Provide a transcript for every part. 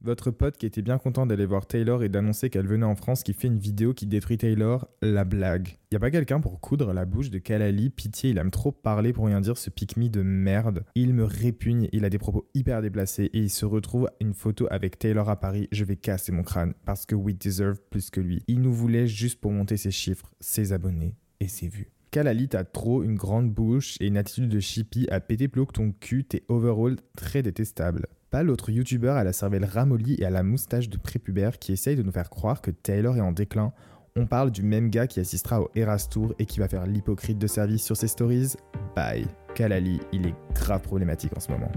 Votre pote qui était bien content d'aller voir Taylor et d'annoncer qu'elle venait en France qui fait une vidéo qui détruit Taylor, la blague. Y a pas quelqu'un pour coudre la bouche de Kalali? Pitié, il aime trop parler pour rien dire ce pique de merde. Il me répugne, il a des propos hyper déplacés et il se retrouve une photo avec Taylor à Paris, je vais casser mon crâne parce que we deserve plus que lui. Il nous voulait juste pour monter ses chiffres, ses abonnés et ses vues. Kalali, t'as trop une grande bouche et une attitude de chippie à péter plus haut que ton cul, t'es overall très détestable. Pas l'autre youtubeur à la cervelle ramollie et à la moustache de prépubère qui essaye de nous faire croire que Taylor est en déclin. On parle du même gars qui assistera au Eras Tour et qui va faire l'hypocrite de service sur ses stories. Bye. Kalali, il est grave problématique en ce moment.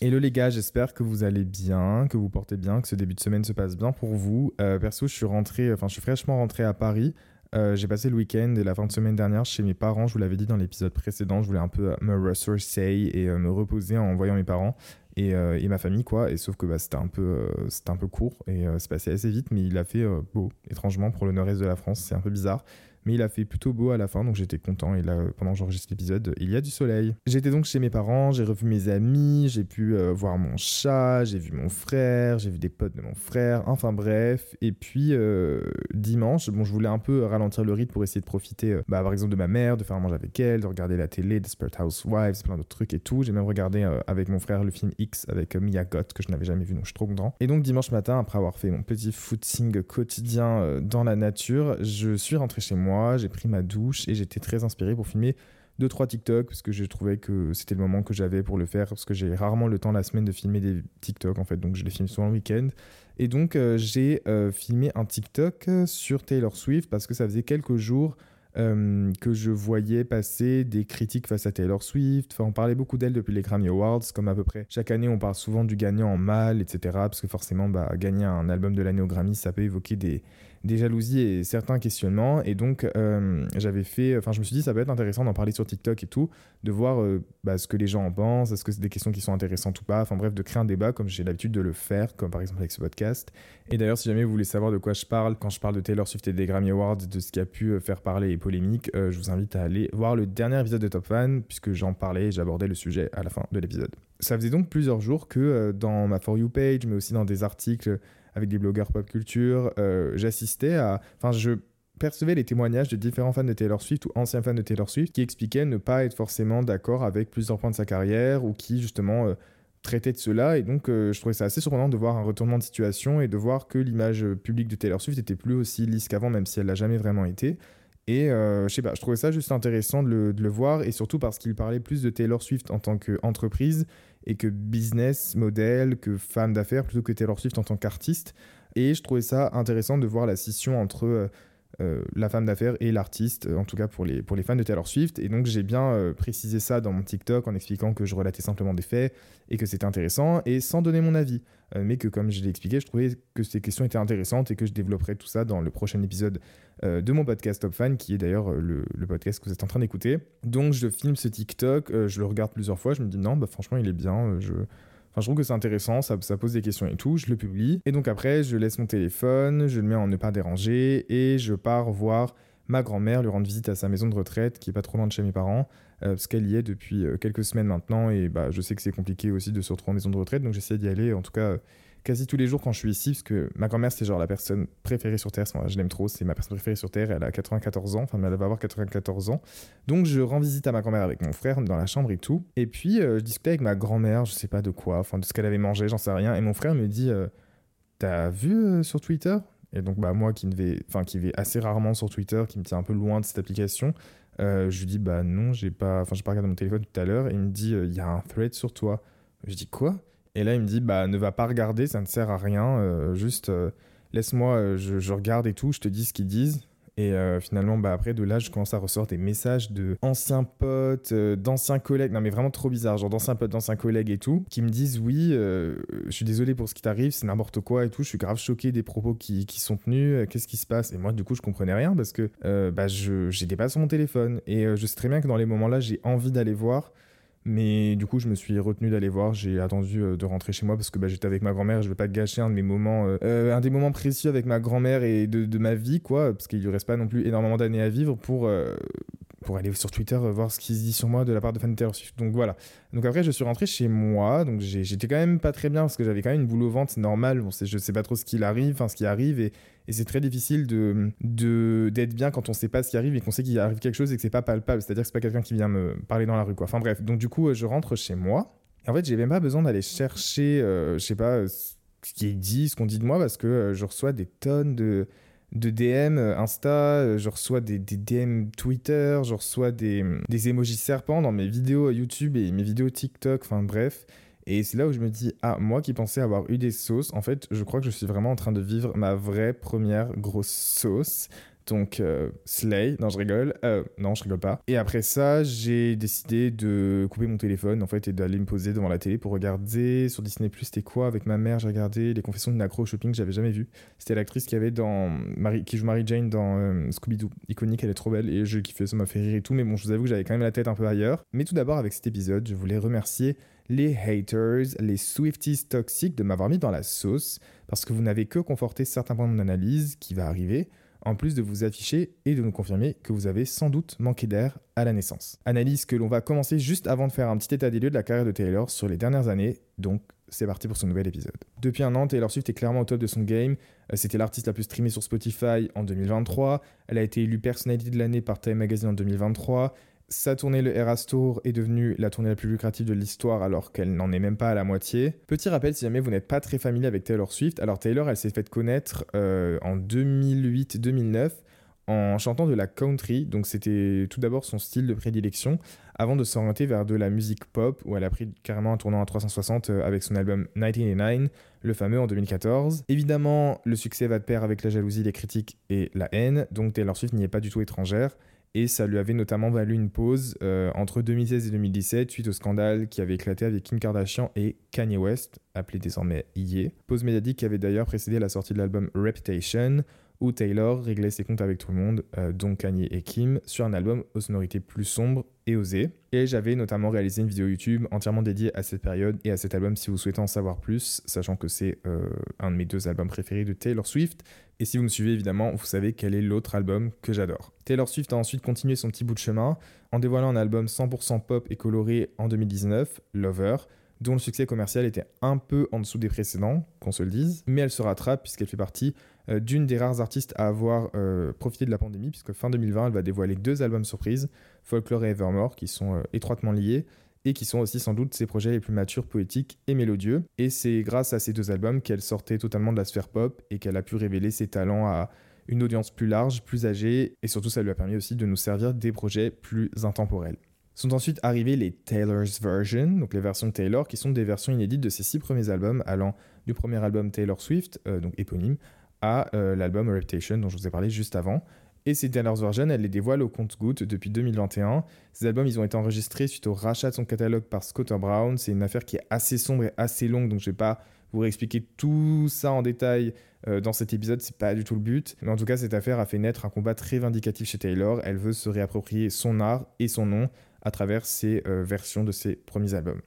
Hello les gars, j'espère que vous allez bien, que vous portez bien, que ce début de semaine se passe bien pour vous. Euh, perso, je suis rentré, enfin je suis fraîchement rentré à Paris. Euh, j'ai passé le week-end et la fin de semaine dernière chez mes parents. Je vous l'avais dit dans l'épisode précédent, je voulais un peu me ressourcer et euh, me reposer en voyant mes parents et, et, ma famille, quoi. Et sauf que bah, c'était un, peu, c'était un peu court et c'est passé assez vite, mais il a fait beau, étrangement, pour le nord-est de la France. C'est un peu bizarre. Mais il a fait plutôt beau à la fin, donc j'étais content. Et là, pendant que j'enregistre l'épisode, il y a du soleil. J'étais donc chez mes parents, j'ai revu mes amis, j'ai pu euh, voir mon chat, j'ai vu mon frère, j'ai vu des potes de mon frère, enfin bref. Et puis euh, dimanche, bon, je voulais un peu ralentir le rythme pour essayer de profiter, euh, bah, par exemple, de ma mère, de faire un manger avec elle, de regarder la télé, Desperate Housewives, plein d'autres trucs et tout. J'ai même regardé avec mon frère le film X avec Mia Goth que je n'avais jamais vu, donc je suis trop content. Et donc dimanche matin, après avoir fait mon petit footing quotidien dans la nature, je suis rentré chez moi j'ai pris ma douche et j'étais très inspiré pour filmer deux trois TikTok parce que je trouvais que c'était le moment que j'avais pour le faire parce que j'ai rarement le temps la semaine de filmer des TikTok en fait donc je les filme souvent le week-end et donc euh, j'ai euh, filmé un TikTok sur Taylor Swift parce que ça faisait quelques jours euh, que je voyais passer des critiques face à Taylor Swift. Enfin, on parlait beaucoup d'elle depuis les Grammy Awards, comme à peu près chaque année on parle souvent du gagnant en mal, etc. Parce que forcément, bah, gagner un album de l'année au Grammy, ça peut évoquer des, des jalousies et certains questionnements. Et donc, euh, j'avais fait, enfin, je me suis dit, ça peut être intéressant d'en parler sur TikTok et tout, de voir euh, bah, ce que les gens en pensent, est-ce que c'est des questions qui sont intéressantes ou pas. Enfin, bref, de créer un débat comme j'ai l'habitude de le faire, comme par exemple avec ce podcast. Et d'ailleurs, si jamais vous voulez savoir de quoi je parle quand je parle de Taylor Swift et des Grammy Awards, de ce qui a pu euh, faire parler et polémique, je vous invite à aller voir le dernier épisode de Top Fan, puisque j'en parlais et j'abordais le sujet à la fin de l'épisode. Ça faisait donc plusieurs jours que dans ma For You page, mais aussi dans des articles avec des blogueurs pop culture. Euh, j'assistais à. Enfin, je percevais les témoignages de différents fans de Taylor Swift ou anciens fans de Taylor Swift qui expliquaient ne pas être forcément d'accord avec plusieurs points de sa carrière ou qui, justement, euh, traitaient de cela. Et donc, euh, je trouvais ça assez surprenant de voir un retournement de situation et de voir que l'image publique de Taylor Swift était plus aussi lisse qu'avant, même si elle l'a jamais vraiment été. Et je sais pas, je trouvais ça juste intéressant de le, de le voir, et surtout parce qu'il parlait plus de Taylor Swift en tant qu'entreprise et que business model, que femme d'affaires, plutôt que Taylor Swift en tant qu'artiste. Et je trouvais ça intéressant de voir la scission entre euh, euh, la femme d'affaires et l'artiste, en tout cas pour les, pour les fans de Taylor Swift. Et donc j'ai bien précisé ça dans mon TikTok en expliquant que je relatais simplement des faits et que c'était intéressant et sans donner mon avis. mais que comme je l'ai expliqué, je trouvais que ces questions étaient intéressantes et que je développerai tout ça dans le prochain épisode de mon podcast Top Fan, qui est d'ailleurs le, le, podcast que vous êtes en train d'écouter. Donc je filme ce TikTok, je le regarde plusieurs fois, je me dis non, bah, franchement il est bien, je je trouve que c'est intéressant, ça, pose des questions et tout, je le publie. Et donc après, je laisse mon téléphone, je le mets en ne pas déranger et je pars voir ma grand-mère, lui rendre visite à sa maison de retraite qui est pas trop loin de chez mes parents, euh, parce qu'elle y est depuis euh, quelques semaines maintenant et bah, je sais que c'est compliqué aussi de se retrouver en maison de retraite, donc j'essaie d'y aller en tout cas quasi tous les jours quand je suis ici, parce que ma grand-mère, c'est genre la personne préférée sur Terre. Je l'aime trop, c'est ma personne préférée sur Terre. Elle a 94 ans, enfin, elle va avoir 94 ans. Donc, je rends visite à ma grand-mère avec mon frère dans la chambre et tout. Et puis, euh, je discutais avec ma grand-mère, je sais pas de quoi, enfin, de ce qu'elle avait mangé, j'en sais rien. Et mon frère me dit euh, T'as vu euh, sur Twitter? Et donc, bah, moi qui, ne vais, enfin, qui vais assez rarement sur Twitter, qui me tient un peu loin de cette application, je lui dis Bah, non, j'ai pas, enfin, j'ai pas regardé mon téléphone tout à l'heure. Et il me dit Il y a un thread sur toi. Je dis Quoi? Et là, il me dit, bah, ne va pas regarder, ça ne sert à rien. Euh, juste, euh, laisse-moi, euh, je, regarde et tout, je te dis ce qu'ils disent. Et finalement, bah, après, de là, je commence à ressortir des messages de anciens potes, d'anciens collègues. Non, mais vraiment trop bizarre, genre d'anciens potes, d'anciens collègues et tout, qui me disent, oui, je suis désolé pour ce qui t'arrive, c'est n'importe quoi et tout. Je suis grave choqué des propos qui, qui sont tenus. Qu'est-ce qui se passe? Et moi, du coup, je comprenais rien parce que bah, je j'étais pas sur mon téléphone. Et je sais très bien que dans les moments-là, j'ai envie d'aller voir. Mais du coup, je me suis retenu d'aller voir. J'ai attendu euh, de rentrer chez moi parce que bah, j'étais avec ma grand-mère. Je ne vais pas gâcher un de mes moments, euh, euh, un des moments précieux avec ma grand-mère et de, ma vie, quoi, parce qu'il lui reste pas non plus énormément d'années à vivre pour pour aller sur Twitter voir ce qui se dit sur moi de la part de fans de Taylor. Donc voilà. Donc après, je suis rentré chez moi. Donc j'étais quand même pas très bien parce que j'avais quand même une boule au ventre. C'est normal. Bon, je sais pas trop ce qui arrive, enfin ce qui arrive et et c'est très difficile de, d'être bien quand on sait pas ce qui arrive et qu'on sait qu'il arrive quelque chose et que c'est pas palpable. C'est-à-dire que c'est pas quelqu'un qui vient me parler dans la rue, quoi. Enfin bref. Donc du coup, je rentre chez moi. Et en fait, j'ai même pas besoin d'aller chercher, euh, je sais pas, ce qui est dit, ce qu'on dit de moi, parce que euh, je reçois des tonnes de, de DM euh, Insta, je reçois des, des, DM Twitter, je reçois des, des emojis serpents dans mes vidéos YouTube et mes vidéos TikTok, enfin bref. Et c'est là où je me dis, ah, moi qui pensais avoir eu des sauces, en fait, je crois que je suis vraiment en train de vivre ma vraie première grosse sauce. Donc, euh, Slay, non, je rigole. Euh, non, je rigole pas. Et après ça, j'ai décidé de couper mon téléphone, en fait, et d'aller me poser devant la télé pour regarder sur Disney Plus, c'était quoi Avec ma mère, j'ai regardé Les Confessions d'une accro shopping que j'avais jamais vu. C'était l'actrice qui avait dans. Marie, qui joue Mary Jane dans euh, Scooby-Doo. Iconique, elle est trop belle et je kiffais, ça m'a fait rire et tout. Mais bon, je vous avoue que j'avais quand même la tête un peu ailleurs. Mais tout d'abord, avec cet épisode, je voulais remercier les haters, les Swifties toxiques de m'avoir mis dans la sauce, parce que vous n'avez que conforté certains points de mon analyse qui va arriver, en plus de vous afficher et de nous confirmer que vous avez sans doute manqué d'air à la naissance. Analyse que l'on va commencer juste avant de faire un petit état des lieux de la carrière de Taylor sur les dernières années, donc c'est parti pour ce nouvel épisode. Depuis un an, Taylor Swift est clairement au top de son game. Euh, c'était l'artiste la plus streamée sur Spotify en 2023. Elle a été élue personnalité de l'année par Time Magazine en 2023 sa tournée le Eras Tour est devenue la tournée la plus lucrative de l'histoire alors qu'elle n'en est même pas à la moitié. Petit rappel si jamais vous n'êtes pas très familier avec Taylor Swift, alors Taylor elle s'est faite connaître euh, en 2008-2009 en chantant de la country, donc c'était tout d'abord son style de prédilection, avant de s'orienter vers de la musique pop, où elle a pris carrément un tournant à 360 euh, avec son album 1989, le fameux en 2014. Évidemment, le succès va de pair avec la jalousie, les critiques et la haine, donc Taylor Swift n'y est pas du tout étrangère, et ça lui avait notamment valu une pause euh, entre 2016 et 2017 suite au scandale qui avait éclaté avec Kim Kardashian et Kanye West, appelé désormais Ye. Pause médiatique qui avait d'ailleurs précédé la sortie de l'album Reputation, où Taylor réglait ses comptes avec tout le monde, euh, dont Kanye et Kim, sur un album aux sonorités plus sombres et osées. Et j'avais notamment réalisé une vidéo YouTube entièrement dédiée à cette période et à cet album si vous souhaitez en savoir plus, sachant que c'est euh, un de mes deux albums préférés de Taylor Swift. Et si vous me suivez évidemment, vous savez quel est l'autre album que j'adore. Taylor Swift a ensuite continué son petit bout de chemin en dévoilant un album 100% pop et coloré en 2019, Lover, dont le succès commercial était un peu en dessous des précédents, qu'on se le dise, mais elle se rattrape puisqu'elle fait partie euh, d'une des rares artistes à avoir euh, profité de la pandémie, puisque fin 2020, elle va dévoiler deux albums surprises, Folklore et Evermore, qui sont euh, étroitement liés, et qui sont aussi sans doute ses projets les plus matures, poétiques et mélodieux. Et c'est grâce à ces deux albums qu'elle sortait totalement de la sphère pop et qu'elle a pu révéler ses talents à une audience plus large, plus âgée, et surtout ça lui a permis aussi de nous servir des projets plus intemporels. Sont ensuite arrivés les Taylor's Version, donc les versions de Taylor, qui sont des versions inédites de ses six premiers albums, allant du premier album Taylor Swift, donc éponyme, à euh, l'album Reputation dont je vous ai parlé juste avant. Et ces Taylor's Version, elle les dévoile au compte-goutte depuis 2021. Ces albums, ils ont été enregistrés suite au rachat de son catalogue par Scotter Brown. C'est une affaire qui est assez sombre et assez longue, donc je vais pas vous réexpliquer tout ça en détail euh, dans cet épisode, c'est pas du tout le but. Mais en tout cas, cette affaire a fait naître un combat très vindicatif chez Taylor. Elle veut se réapproprier son art et son nom à travers ses euh, versions de ses premiers albums.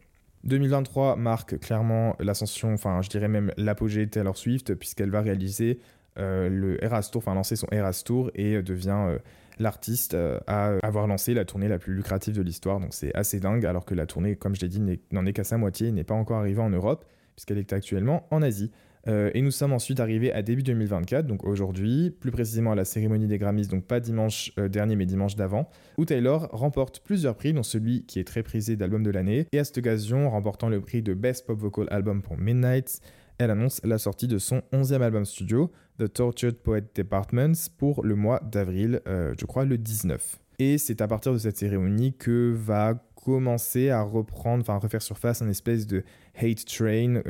2023 marque clairement l'ascension, enfin je dirais même l'apogée de Taylor Swift, puisqu'elle va réaliser euh, le Eras Tour, enfin lancer son Eras Tour et devient l'artiste à avoir lancé la tournée la plus lucrative de l'histoire. Donc c'est assez dingue, alors que la tournée, comme je l'ai dit, n'en est qu'à sa moitié, n'est pas encore arrivée en Europe, puisqu'elle est actuellement en Asie. Euh, et nous sommes ensuite arrivés à début 2024, donc aujourd'hui, plus précisément à la cérémonie des Grammys, donc pas dimanche euh, dernier mais dimanche d'avant, où Taylor remporte plusieurs prix, dont celui qui est très prisé d'album de l'année. Et à cette occasion, remportant le prix de Best Pop Vocal Album pour Midnight, elle annonce la sortie de son 11e album studio, The Tortured Poet Departments, pour le mois d'avril, euh, je crois le 19. Et c'est à partir de cette cérémonie que va commencer à reprendre, enfin à refaire surface un espèce de hate train,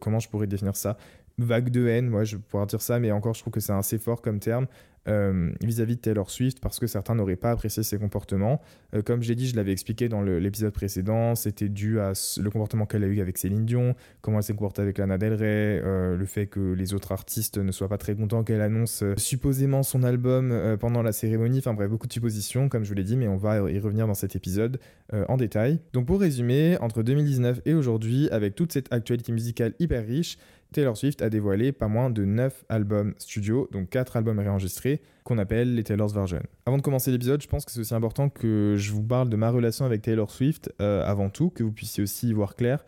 comment je pourrais définir ça? Vague de haine, moi je pourrais dire ça, mais encore je trouve que c'est assez fort comme terme euh, vis-à-vis de Taylor Swift parce que certains n'auraient pas apprécié ses comportements. Euh, comme j'ai dit, je l'avais expliqué dans l'épisode précédent, c'était dû à le comportement qu'elle a eu avec Céline Dion, comment elle s'est comportée avec Lana Del Rey, euh, le fait que les autres artistes ne soient pas très contents qu'elle annonce supposément son album pendant la cérémonie, enfin bref, beaucoup de suppositions comme je vous l'ai dit, mais on va y revenir dans cet épisode en détail. Donc pour résumer, entre 2019 et aujourd'hui, avec toute cette actualité musicale hyper riche, Taylor Swift a dévoilé pas moins de 9 albums studio, donc 4 albums réenregistrés, qu'on appelle les Taylor's Version. Avant de commencer l'épisode, je pense que c'est aussi important que je vous parle de ma relation avec Taylor Swift euh, avant tout, que vous puissiez aussi y voir clair.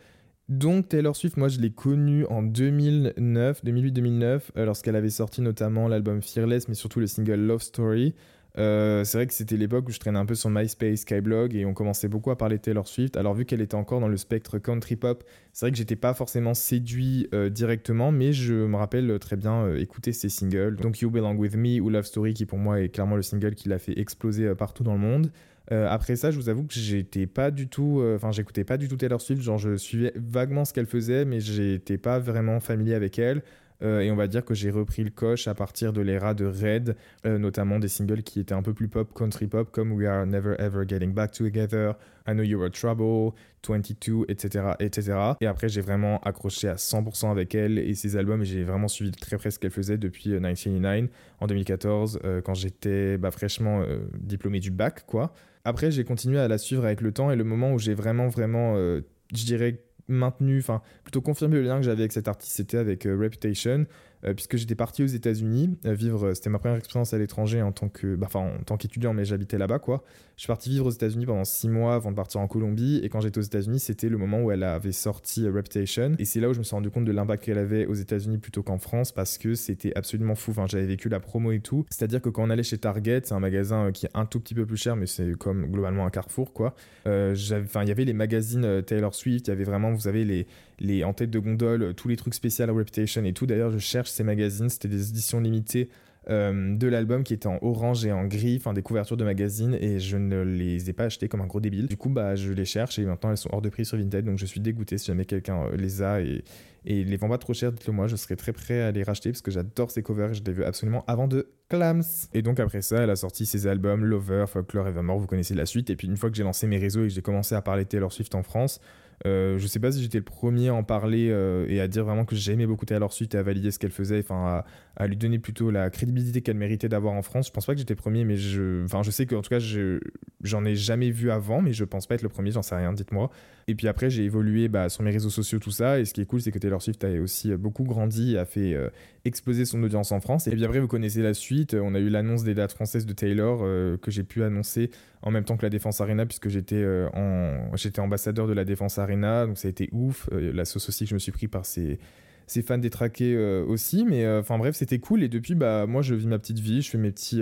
Donc Taylor Swift, moi je l'ai connue en 2009, 2008-2009, euh, lorsqu'elle avait sorti notamment l'album Fearless, mais surtout le single Love Story. Euh, c'est vrai que c'était l'époque où je traînais un peu sur MySpace, Skyblog et on commençait beaucoup à parler Taylor Swift. Alors vu qu'elle était encore dans le spectre country pop, c'est vrai que j'étais pas forcément séduit euh, directement, mais je me rappelle très bien euh, écouter ses singles. Donc You Belong With Me ou Love Story qui pour moi est clairement le single qui l'a fait exploser partout dans le monde. après ça, je vous avoue que j'étais pas du tout, enfin j'écoutais pas du tout Taylor Swift, genre je suivais vaguement ce qu'elle faisait, mais j'étais pas vraiment familier avec elle. Euh, et on va dire que j'ai repris le coche à partir de l'ère de Red, euh, notamment des singles qui étaient un peu plus pop, country pop, comme We Are Never Ever Getting Back Together, I Know You Were Trouble, 22, etc. etc. Et après, j'ai vraiment accroché à 100% avec elle et ses albums, et j'ai vraiment suivi très près ce qu'elle faisait depuis 1989, euh, en 2014, quand j'étais bah, fraîchement diplômé du bac, quoi. Après, j'ai continué à la suivre avec le temps, et le moment où j'ai vraiment, vraiment, je dirais, maintenu, enfin plutôt confirmé le lien que j'avais avec cet artiste, c'était avec euh, Reputation. Euh, puisque j'étais parti aux États-Unis euh, vivre. Euh, c'était ma première expérience à l'étranger en tant que, bah, en tant qu'étudiant, mais j'habitais là-bas, quoi. Je suis parti vivre aux États-Unis pendant six mois avant de partir en Colombie. Et quand j'étais aux États-Unis, c'était le moment où elle avait sorti Reputation. Et c'est là où je me suis rendu compte de l'impact qu'elle avait aux États-Unis plutôt qu'en France parce que c'était absolument fou. Enfin, j'avais vécu la promo et tout. C'est-à-dire que quand on allait chez Target, c'est un magasin qui est un tout petit peu plus cher, mais c'est comme globalement un carrefour, quoi. Enfin, il y avait les magazines Taylor Swift. Il y avait vraiment, vous savez, les, les en tête de gondole, tous les trucs spéciaux à Reputation et tout. D'ailleurs, je cherche ces magazines. C'était des éditions limitées euh, de l'album qui était en orange et en gris, enfin des couvertures de magazines, et je ne les ai pas achetées comme un gros débile. Du coup, bah, je les cherche et maintenant elles sont hors de prix sur Vinted, donc je suis dégoûté si jamais quelqu'un euh, les a et, et les vend pas trop cher, dites-le moi, je serais très prêt à les racheter parce que j'adore ces covers et je les veux absolument avant de Clams. Et donc après ça, elle a sorti ses albums Lover, Folklore, Evermore, vous connaissez la suite. Et puis une fois que j'ai lancé mes réseaux et que j'ai commencé à parler Taylor Swift en France, euh, je sais pas si j'étais le premier à en parler euh, et à dire vraiment que j'aimais beaucoup Taylor Swift et à valider ce qu'elle faisait, enfin à, lui donner plutôt la crédibilité qu'elle méritait d'avoir en France. Je pense pas que j'étais le premier, mais je, enfin je sais qu'en tout cas j'en ai jamais vu avant, mais je pense pas être le premier, j'en sais rien, dites-moi. Et puis après j'ai évolué bah, sur mes réseaux sociaux tout ça, et ce qui est cool c'est que Taylor Swift a aussi beaucoup grandi, a fait euh, exploser son audience en France. Et puis après vous connaissez la suite, on a eu l'annonce des dates françaises de Taylor que j'ai pu annoncer en même temps que la Défense Arena puisque j'étais ambassadeur de la Défense Arena donc ça a été ouf. Euh, la sauce aussi que je me suis pris par ces, ces fans détraqués euh, aussi, mais euh, enfin bref, c'était cool. Et depuis, bah moi, je vis ma petite vie, je fais mes petits.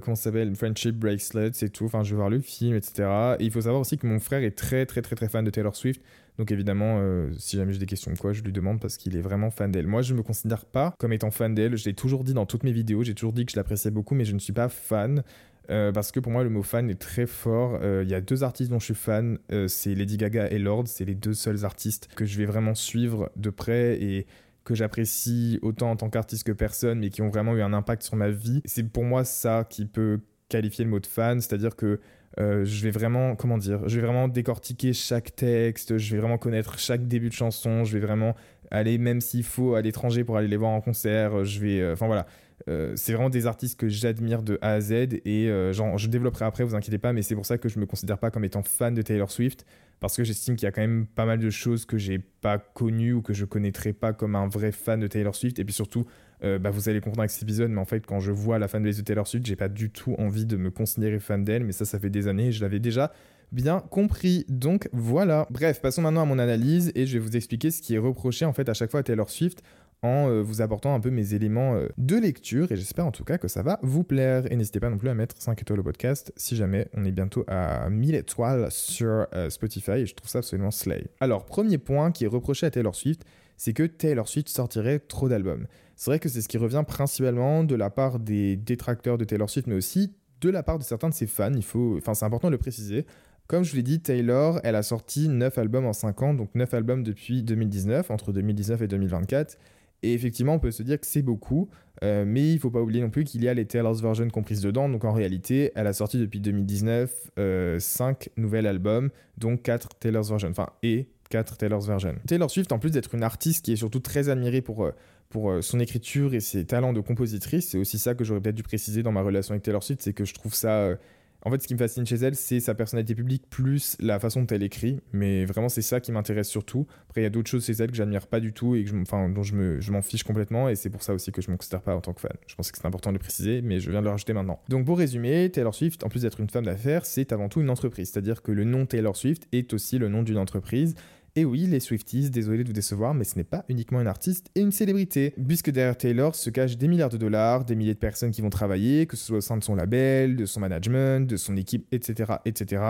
Comment ça s'appelle Friendship Bracelets et tout. Enfin, je vais voir le film, etc. Et il faut savoir aussi que mon frère est très, très, très, très fan de Taylor Swift. Donc, évidemment, si jamais j'ai des questions quoi, je lui demande parce qu'il est vraiment fan d'elle. Moi, je me considère pas comme étant fan d'elle. Je l'ai toujours dit dans toutes mes vidéos. J'ai toujours dit que je l'appréciais beaucoup, mais je ne suis pas fan. Euh, parce que pour moi, le mot fan est très fort. Euh, il y a deux artistes dont je suis fan, euh, c'est Lady Gaga et Lord. C'est les deux seuls artistes que je vais vraiment suivre de près et que j'apprécie autant en tant qu'artiste que personne, mais qui ont vraiment eu un impact sur ma vie. C'est pour moi ça qui peut qualifier le mot de fan, c'est-à-dire que euh, je vais vraiment, comment dire, je vais vraiment décortiquer chaque texte, je vais vraiment connaître chaque début de chanson, je vais vraiment aller, même s'il faut, à l'étranger pour aller les voir en concert, je vais, euh, enfin voilà, euh, c'est vraiment des artistes que j'admire de A à Z et genre, je développerai après, vous inquiétez pas, mais c'est pour ça que je me considère pas comme étant fan de Taylor Swift parce que j'estime qu'il y a quand même pas mal de choses que j'ai pas connues ou que je connaîtrais pas comme un vrai fan de Taylor Swift et puis surtout euh, bah, vous allez comprendre avec cet épisode, mais en fait, quand je vois la fanbase de Taylor Swift, j'ai pas du tout envie de me considérer fan d'elle, mais ça, ça fait des années et je l'avais déjà bien compris. Donc voilà. Bref, passons maintenant à mon analyse et je vais vous expliquer ce qui est reproché en fait à chaque fois à Taylor Swift en euh, vous apportant un peu mes éléments euh, de lecture et j'espère en tout cas que ça va vous plaire. Et n'hésitez pas non plus à mettre 5 étoiles au podcast si jamais on est bientôt à 1000 étoiles sur Spotify et je trouve ça absolument slay. Alors, premier point qui est reproché à Taylor Swift, c'est que Taylor Swift sortirait trop d'albums. C'est vrai que c'est ce qui revient principalement de la part des détracteurs de Taylor Swift, mais aussi de la part de certains de ses fans. Il faut, enfin, c'est important de le préciser. Comme je vous l'ai dit, Taylor, elle a sorti 9 albums en 5 ans, donc 9 albums depuis 2019, entre 2019 et 2024. Et effectivement, on peut se dire que c'est beaucoup, euh, mais il ne faut pas oublier non plus qu'il y a les Taylor's Version comprises dedans. Donc en réalité, elle a sorti depuis 2019 euh, 5 nouveaux albums, donc 4 Taylor's Version, enfin, et 4 Taylor's Version. Taylor Swift, en plus d'être une artiste qui est surtout très admirée pour, euh, pour euh, son écriture et ses talents de compositrice, c'est aussi ça que j'aurais peut-être dû préciser dans ma relation avec Taylor Swift, c'est que je trouve ça... en fait, ce qui me fascine chez elle, c'est sa personnalité publique plus la façon dont elle écrit. Mais vraiment, c'est ça qui m'intéresse surtout. Après, il y a d'autres choses chez elle que j'admire pas du tout et je, dont je, me, je m'en fiche complètement. Et c'est pour ça aussi que je ne me considère pas en tant que fan. Je pensais que c'était important de le préciser, mais je viens de le rajouter maintenant. Donc, pour résumer, Taylor Swift, en plus d'être une femme d'affaires, c'est avant tout une entreprise. C'est-à-dire que le nom Taylor Swift est aussi le nom d'une entreprise. Et oui, les Swifties, désolé de vous décevoir, mais ce n'est pas uniquement un artiste et une célébrité, puisque derrière Taylor se cachent des milliards de dollars, des milliers de personnes qui vont travailler, que ce soit au sein de son label, de son management, de son équipe, etc. etc.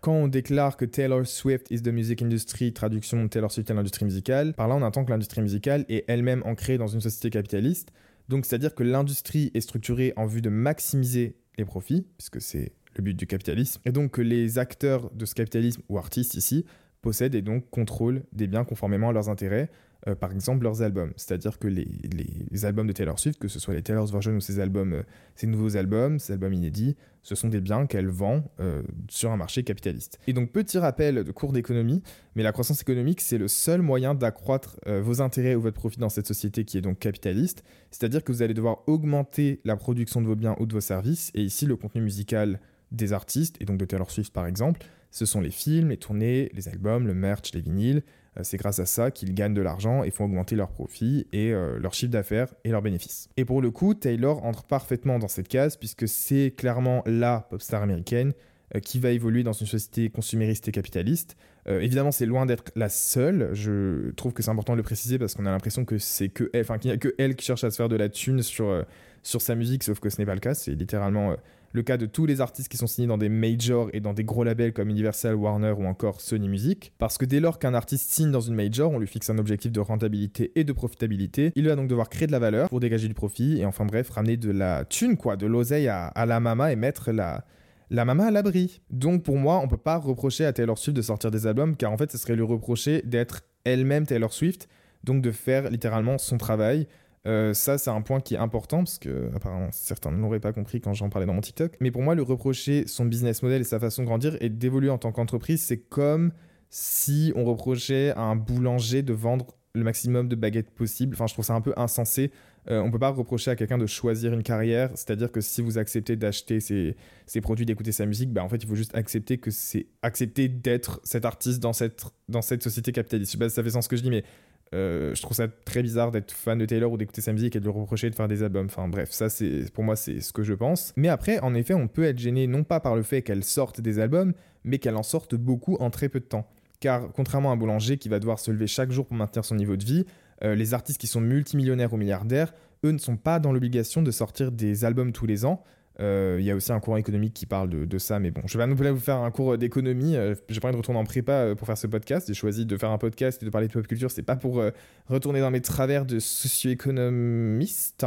Quand on déclare que Taylor Swift is the music industry, traduction Taylor Swift est l'industrie musicale, par là on entend que l'industrie musicale est elle-même ancrée dans une société capitaliste, donc c'est-à-dire que l'industrie est structurée en vue de maximiser les profits, puisque c'est le but du capitalisme, et donc que les acteurs de ce capitalisme, ou artistes ici, possèdent et donc contrôlent des biens conformément à leurs intérêts, euh, par exemple leurs albums. C'est-à-dire que les, albums de Taylor Swift, que ce soit les Taylor's Version ou ses albums, euh, ses nouveaux albums, ses albums inédits, ce sont des biens qu'elle vend euh, sur un marché capitaliste. Et donc petit rappel de cours d'économie, mais la croissance économique, c'est le seul moyen d'accroître vos intérêts ou votre profit dans cette société qui est donc capitaliste. C'est-à-dire que vous allez devoir augmenter la production de vos biens ou de vos services, et ici le contenu musical des artistes, et donc de Taylor Swift par exemple, ce sont les films, les tournées, les albums, le merch, les vinyles. Euh, c'est grâce à ça qu'ils gagnent de l'argent et font augmenter leurs profits et euh, leur chiffre d'affaires et leurs bénéfices. Et pour le coup, Taylor entre parfaitement dans cette case puisque c'est clairement la pop star américaine euh, qui va évoluer dans une société consumériste et capitaliste. évidemment, c'est loin d'être la seule. Je trouve que c'est important de le préciser parce qu'on a l'impression que c'est que elle, enfin qu'il n'y a que elle qui cherche à se faire de la thune sur, sur sa musique, sauf que ce n'est pas le cas. C'est littéralement le cas de tous les artistes qui sont signés dans des majors et dans des gros labels comme Universal, Warner ou encore Sony Music. Parce que dès lors qu'un artiste signe dans une major, on lui fixe un objectif de rentabilité et de profitabilité. Il va donc devoir créer de la valeur pour dégager du profit et enfin bref, ramener de la thune, quoi, de l'oseille à, la mama et mettre la, la mama à l'abri. Donc pour moi, on peut pas reprocher à Taylor Swift de sortir des albums car en fait, ce serait lui reprocher d'être elle-même Taylor Swift, donc de faire littéralement son travail. Euh, ça, c'est un point qui est important parce que apparemment certains ne l'auraient pas compris quand j'en parlais dans mon TikTok. Mais pour moi, le reprocher son business model et sa façon de grandir et d'évoluer en tant qu'entreprise, c'est comme si on reprochait à un boulanger de vendre le maximum de baguettes possible. Enfin, je trouve ça un peu insensé. Euh, on peut pas reprocher à quelqu'un de choisir une carrière. C'est-à-dire que si vous acceptez d'acheter ses, produits, d'écouter sa musique, bah, en fait, il faut juste accepter que c'est accepter d'être cet artiste dans cette, dans cette société capitaliste. Je sais pas si ça fait sens ce que je dis, mais euh, je trouve ça très bizarre d'être fan de Taylor ou d'écouter sa musique et de lui reprocher de faire des albums. Enfin bref, ça c'est pour moi c'est ce que je pense. Mais après, en effet, on peut être gêné non pas par le fait qu'elle sorte des albums, mais qu'elle en sorte beaucoup en très peu de temps. Car contrairement à un boulanger qui va devoir se lever chaque jour pour maintenir son niveau de vie, euh, les artistes qui sont multimillionnaires ou milliardaires, eux ne sont pas dans l'obligation de sortir des albums tous les ans. Euh, il y a aussi un courant économique qui parle de, ça, mais bon, je vais pas vous faire un cours d'économie. Euh, j'ai pas envie de retourner en prépa euh, pour faire ce podcast. J'ai choisi de faire un podcast et de parler de pop culture. C'est pas pour retourner dans mes travers de socio-économiste.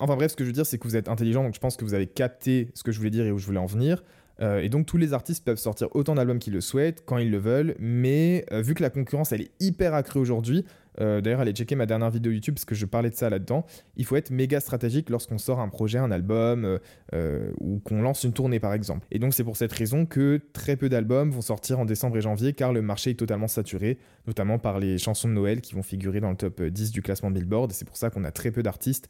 Enfin bref, ce que je veux dire, c'est que vous êtes intelligent, donc je pense que vous avez capté ce que je voulais dire et où je voulais en venir. et donc tous les artistes peuvent sortir autant d'albums qu'ils le souhaitent, quand ils le veulent, mais vu que la concurrence elle est hyper accrue aujourd'hui, Euh, d'ailleurs, allez checker ma dernière vidéo YouTube parce que je parlais de ça là-dedans. Il faut être méga stratégique lorsqu'on sort un projet, un album ou qu'on lance une tournée par exemple. Et donc c'est pour cette raison que très peu d'albums vont sortir en décembre et janvier car le marché est totalement saturé, notamment par les chansons de Noël qui vont figurer dans le top 10 du classement Billboard. C'est pour ça qu'on a très peu d'artistes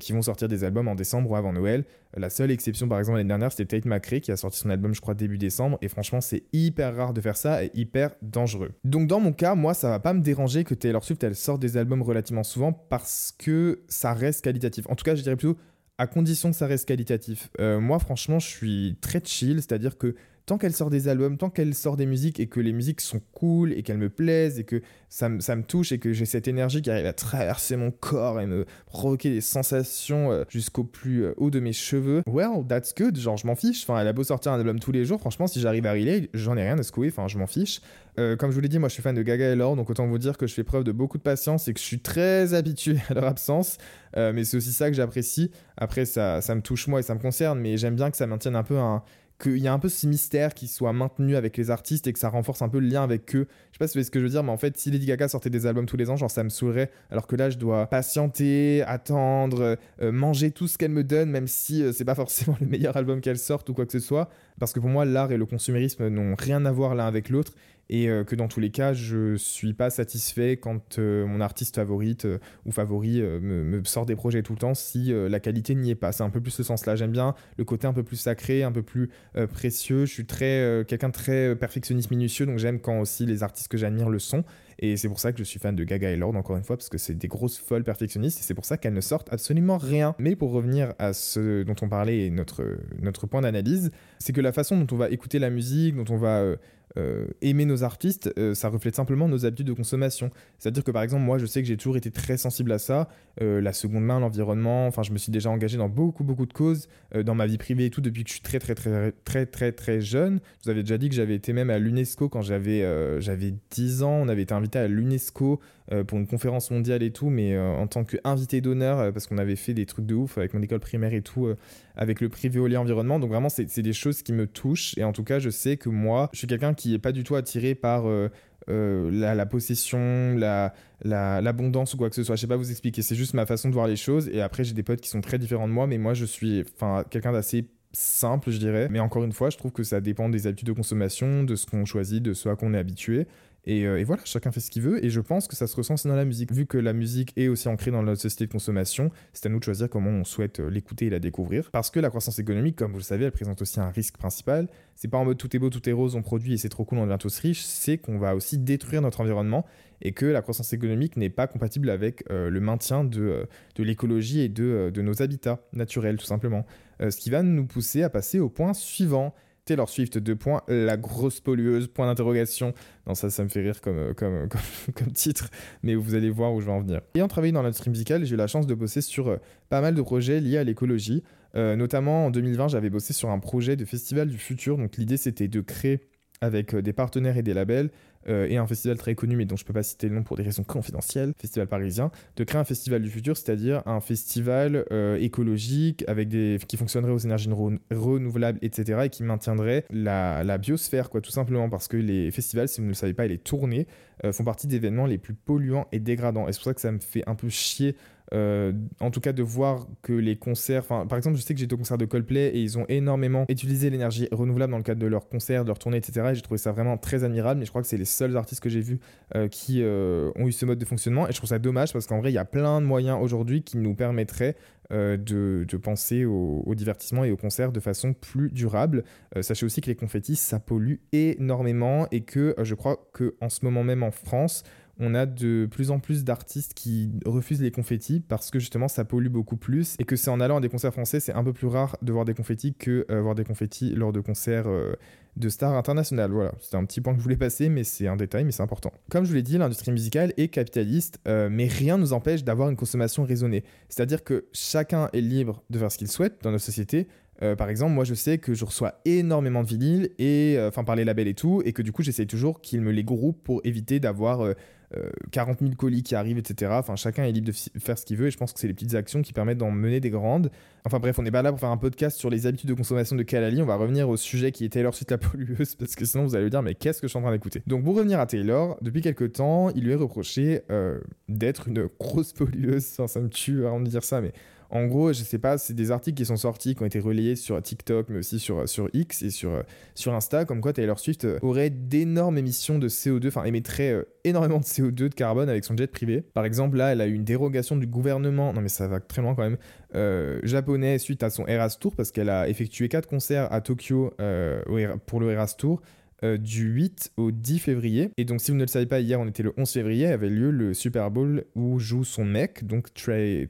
qui vont sortir des albums en décembre ou avant Noël. La seule exception par exemple l'année dernière c'était Tate McRae qui a sorti son album je crois début décembre et franchement c'est hyper rare de faire ça et hyper dangereux. Donc dans mon cas, moi ça va pas me déranger que Taylor Swift elle sorte des albums relativement souvent parce que ça reste qualitatif. En tout cas, je dirais plutôt à condition que ça reste qualitatif. Euh, moi, franchement, je suis très chill, c'est-à-dire que tant qu'elle sort des albums, tant qu'elle sort des musiques et que les musiques sont cool et qu'elles me plaisent et que ça, me touche et que j'ai cette énergie qui arrive à traverser mon corps et me provoquer des sensations euh, jusqu'au plus euh, haut de mes cheveux, well, that's good, genre je m'en fiche. Enfin, elle a beau sortir un album tous les jours, franchement, si j'arrive à relay, j'en ai rien à secouer, enfin, je m'en fiche. Euh, comme je vous l'ai dit, moi je suis fan de Gaga et Lord, donc autant vous dire que je fais preuve de beaucoup de patience et que je suis très habitué à leur absence. mais c'est aussi ça que j'apprécie. Après, ça, ça me touche moi et ça me concerne, mais j'aime bien que ça maintienne un peu un, qu'il y a un peu ce mystère qui soit maintenu avec les artistes et que ça renforce un peu le lien avec eux. Je sais pas si vous voyez ce que je veux dire, mais en fait, si Lady Gaga sortait des albums tous les ans, genre ça me saoulerait, alors que là, je dois patienter, attendre, euh, manger tout ce qu'elle me donne, même si euh, c'est pas forcément le meilleur album qu'elle sorte ou quoi que ce soit. Parce que pour moi, l'art et le consumérisme n'ont rien à voir l'un avec l'autre et euh, que dans tous les cas, je suis pas satisfait quand euh, mon artiste favorite euh, ou favori me, sort des projets tout le temps si la qualité n'y est pas. C'est un peu plus ce sens-là. J'aime bien le côté un peu plus sacré, un peu plus précieux. Je suis très quelqu'un très perfectionniste minutieux, donc j'aime quand aussi les artistes que j'admire le sont. Et c'est pour ça que je suis fan de Gaga et Lord, encore une fois, parce que c'est des grosses folles perfectionnistes et c'est pour ça qu'elles ne sortent absolument rien. Mais pour revenir à ce dont on parlait et notre, notre point d'analyse, c'est que la façon dont on va écouter la musique, dont on va euh, aimer nos artistes, euh, ça reflète simplement nos habitudes de consommation. C'est-à-dire que par exemple, moi, je sais que j'ai toujours été très sensible à ça, euh, la seconde main, l'environnement. Enfin, je me suis déjà engagé dans beaucoup, beaucoup de causes dans ma vie privée et tout depuis que je suis très, très, très, très, très, très jeune. Je vous avais déjà dit que j'avais été même à l'UNESCO quand j'avais j'avais 10 ans. On avait été invité à l'UNESCO pour une conférence mondiale et tout, mais en tant qu'invité d'honneur parce qu'on avait fait des trucs de ouf avec mon école primaire et tout, avec le privé au environnement. Donc vraiment, c'est des choses qui me touchent et en tout cas, je sais que moi, je suis quelqu'un qui est pas du tout attiré par euh, euh, la, possession, la, l'abondance ou quoi que ce soit. Je sais pas vous expliquer, c'est juste ma façon de voir les choses. Et après, j'ai des potes qui sont très différents de moi, mais moi, je suis quelqu'un d'assez simple, je dirais. Mais encore une fois, je trouve que ça dépend des habitudes de consommation, de ce qu'on choisit, de ce à quoi on est habitué. Euh, et, voilà, chacun fait ce qu'il veut. Et je pense que ça se ressent aussi dans la musique. Vu que la musique est aussi ancrée dans notre société de consommation, c'est à nous de choisir comment on souhaite euh, l'écouter et la découvrir. Parce que la croissance économique, comme vous le savez, elle présente aussi un risque principal. C'est pas en mode tout est beau, tout est rose, on produit et c'est trop cool, on devient tous riches. C'est qu'on va aussi détruire notre environnement et que la croissance économique n'est pas compatible avec euh, le maintien de, de l'écologie et de, de, nos habitats naturels, tout simplement. ce qui va nous pousser à passer au point suivant Taylor Swift, deux points, la grosse pollueuse, point d'interrogation. Non, ça, ça me fait rire comme, comme, titre, mais vous allez voir où je vais en venir. Ayant travaillé dans l'industrie musicale, j'ai eu la chance de bosser sur euh, pas mal de projets liés à l'écologie. Euh, notamment en 2020, j'avais bossé sur un projet de festival du futur. Donc l'idée, c'était de créer avec euh, des partenaires et des labels euh, et un festival très connu, mais dont je ne peux pas citer le nom pour des raisons confidentielles, Festival Parisien, de créer un festival du futur, c'est-à-dire un festival euh, écologique avec des qui fonctionnerait aux énergies renouvelables, etc., et qui maintiendrait la, biosphère, quoi, tout simplement, parce que les festivals, si vous ne le savez pas, et les tournées euh, font partie des événements les plus polluants et dégradants. Et c'est pour ça que ça me fait un peu chier euh, en tout cas de voir que les concerts, par exemple je sais que j'étais au concert de Coldplay et ils ont énormément utilisé l'énergie renouvelable dans le cadre de leurs concerts, de leurs tournées, etc. Et j'ai trouvé ça vraiment très admirable, mais je crois que c'est les seuls artistes que j'ai vus euh, qui euh, ont eu ce mode de fonctionnement et je trouve ça dommage parce qu'en vrai il y a plein de moyens aujourd'hui qui nous permettraient de, penser au, au, divertissement et au concert de façon plus durable. sachez aussi que les confettis ça pollue énormément et que je crois que en ce moment même en France on a de plus en plus d'artistes qui refusent les confettis parce que justement ça pollue beaucoup plus et que c'est en allant à des concerts français, c'est un peu plus rare de voir des confettis que euh, voir des confettis lors de concerts euh, de stars internationales. Voilà, c'est un petit point que je voulais passer, mais c'est un détail, mais c'est important. Comme je vous l'ai dit, l'industrie musicale est capitaliste, euh, mais rien ne nous empêche d'avoir une consommation raisonnée. C'est-à-dire que chacun est libre de faire ce qu'il souhaite dans notre société. par exemple, moi je sais que je reçois énormément de vinyles, enfin par les labels et tout, et que du coup j'essaye toujours qu'ils me les groupent pour éviter d'avoir 40 000 colis qui arrivent, etc. Enfin, chacun est libre de faire ce qu'il veut et je pense que c'est les petites actions qui permettent d'en mener des grandes. Enfin bref, on n'est pas là pour faire un podcast sur les habitudes de consommation de Kalali. On va revenir au sujet qui est Taylor Swift la pollueuse parce que sinon vous allez dire mais qu'est-ce que je suis en train d'écouter? Donc pour revenir à Taylor, depuis quelques temps, il lui est reproché euh, d'être une grosse pollueuse. Enfin, ça me tue avant de dire ça, mais en gros, je sais pas, c'est des articles qui sont sortis, qui ont été relayés sur TikTok, mais aussi sur, sur X et sur, sur Insta, comme quoi Taylor Swift euh, aurait d'énormes émissions de CO2, enfin émettrait euh, énormément de CO2 de carbone avec son jet privé. Par exemple, là, elle a eu une dérogation du gouvernement, non mais ça va très loin quand même, euh, japonais suite à son Eras Tour, parce qu'elle a effectué 4 concerts à Tokyo pour le Eras Tour. Euh, du 8 au 10 février. Et donc, si vous ne le savez pas, hier, on était le 11 février, avait lieu le Super Bowl où joue son mec, donc Travis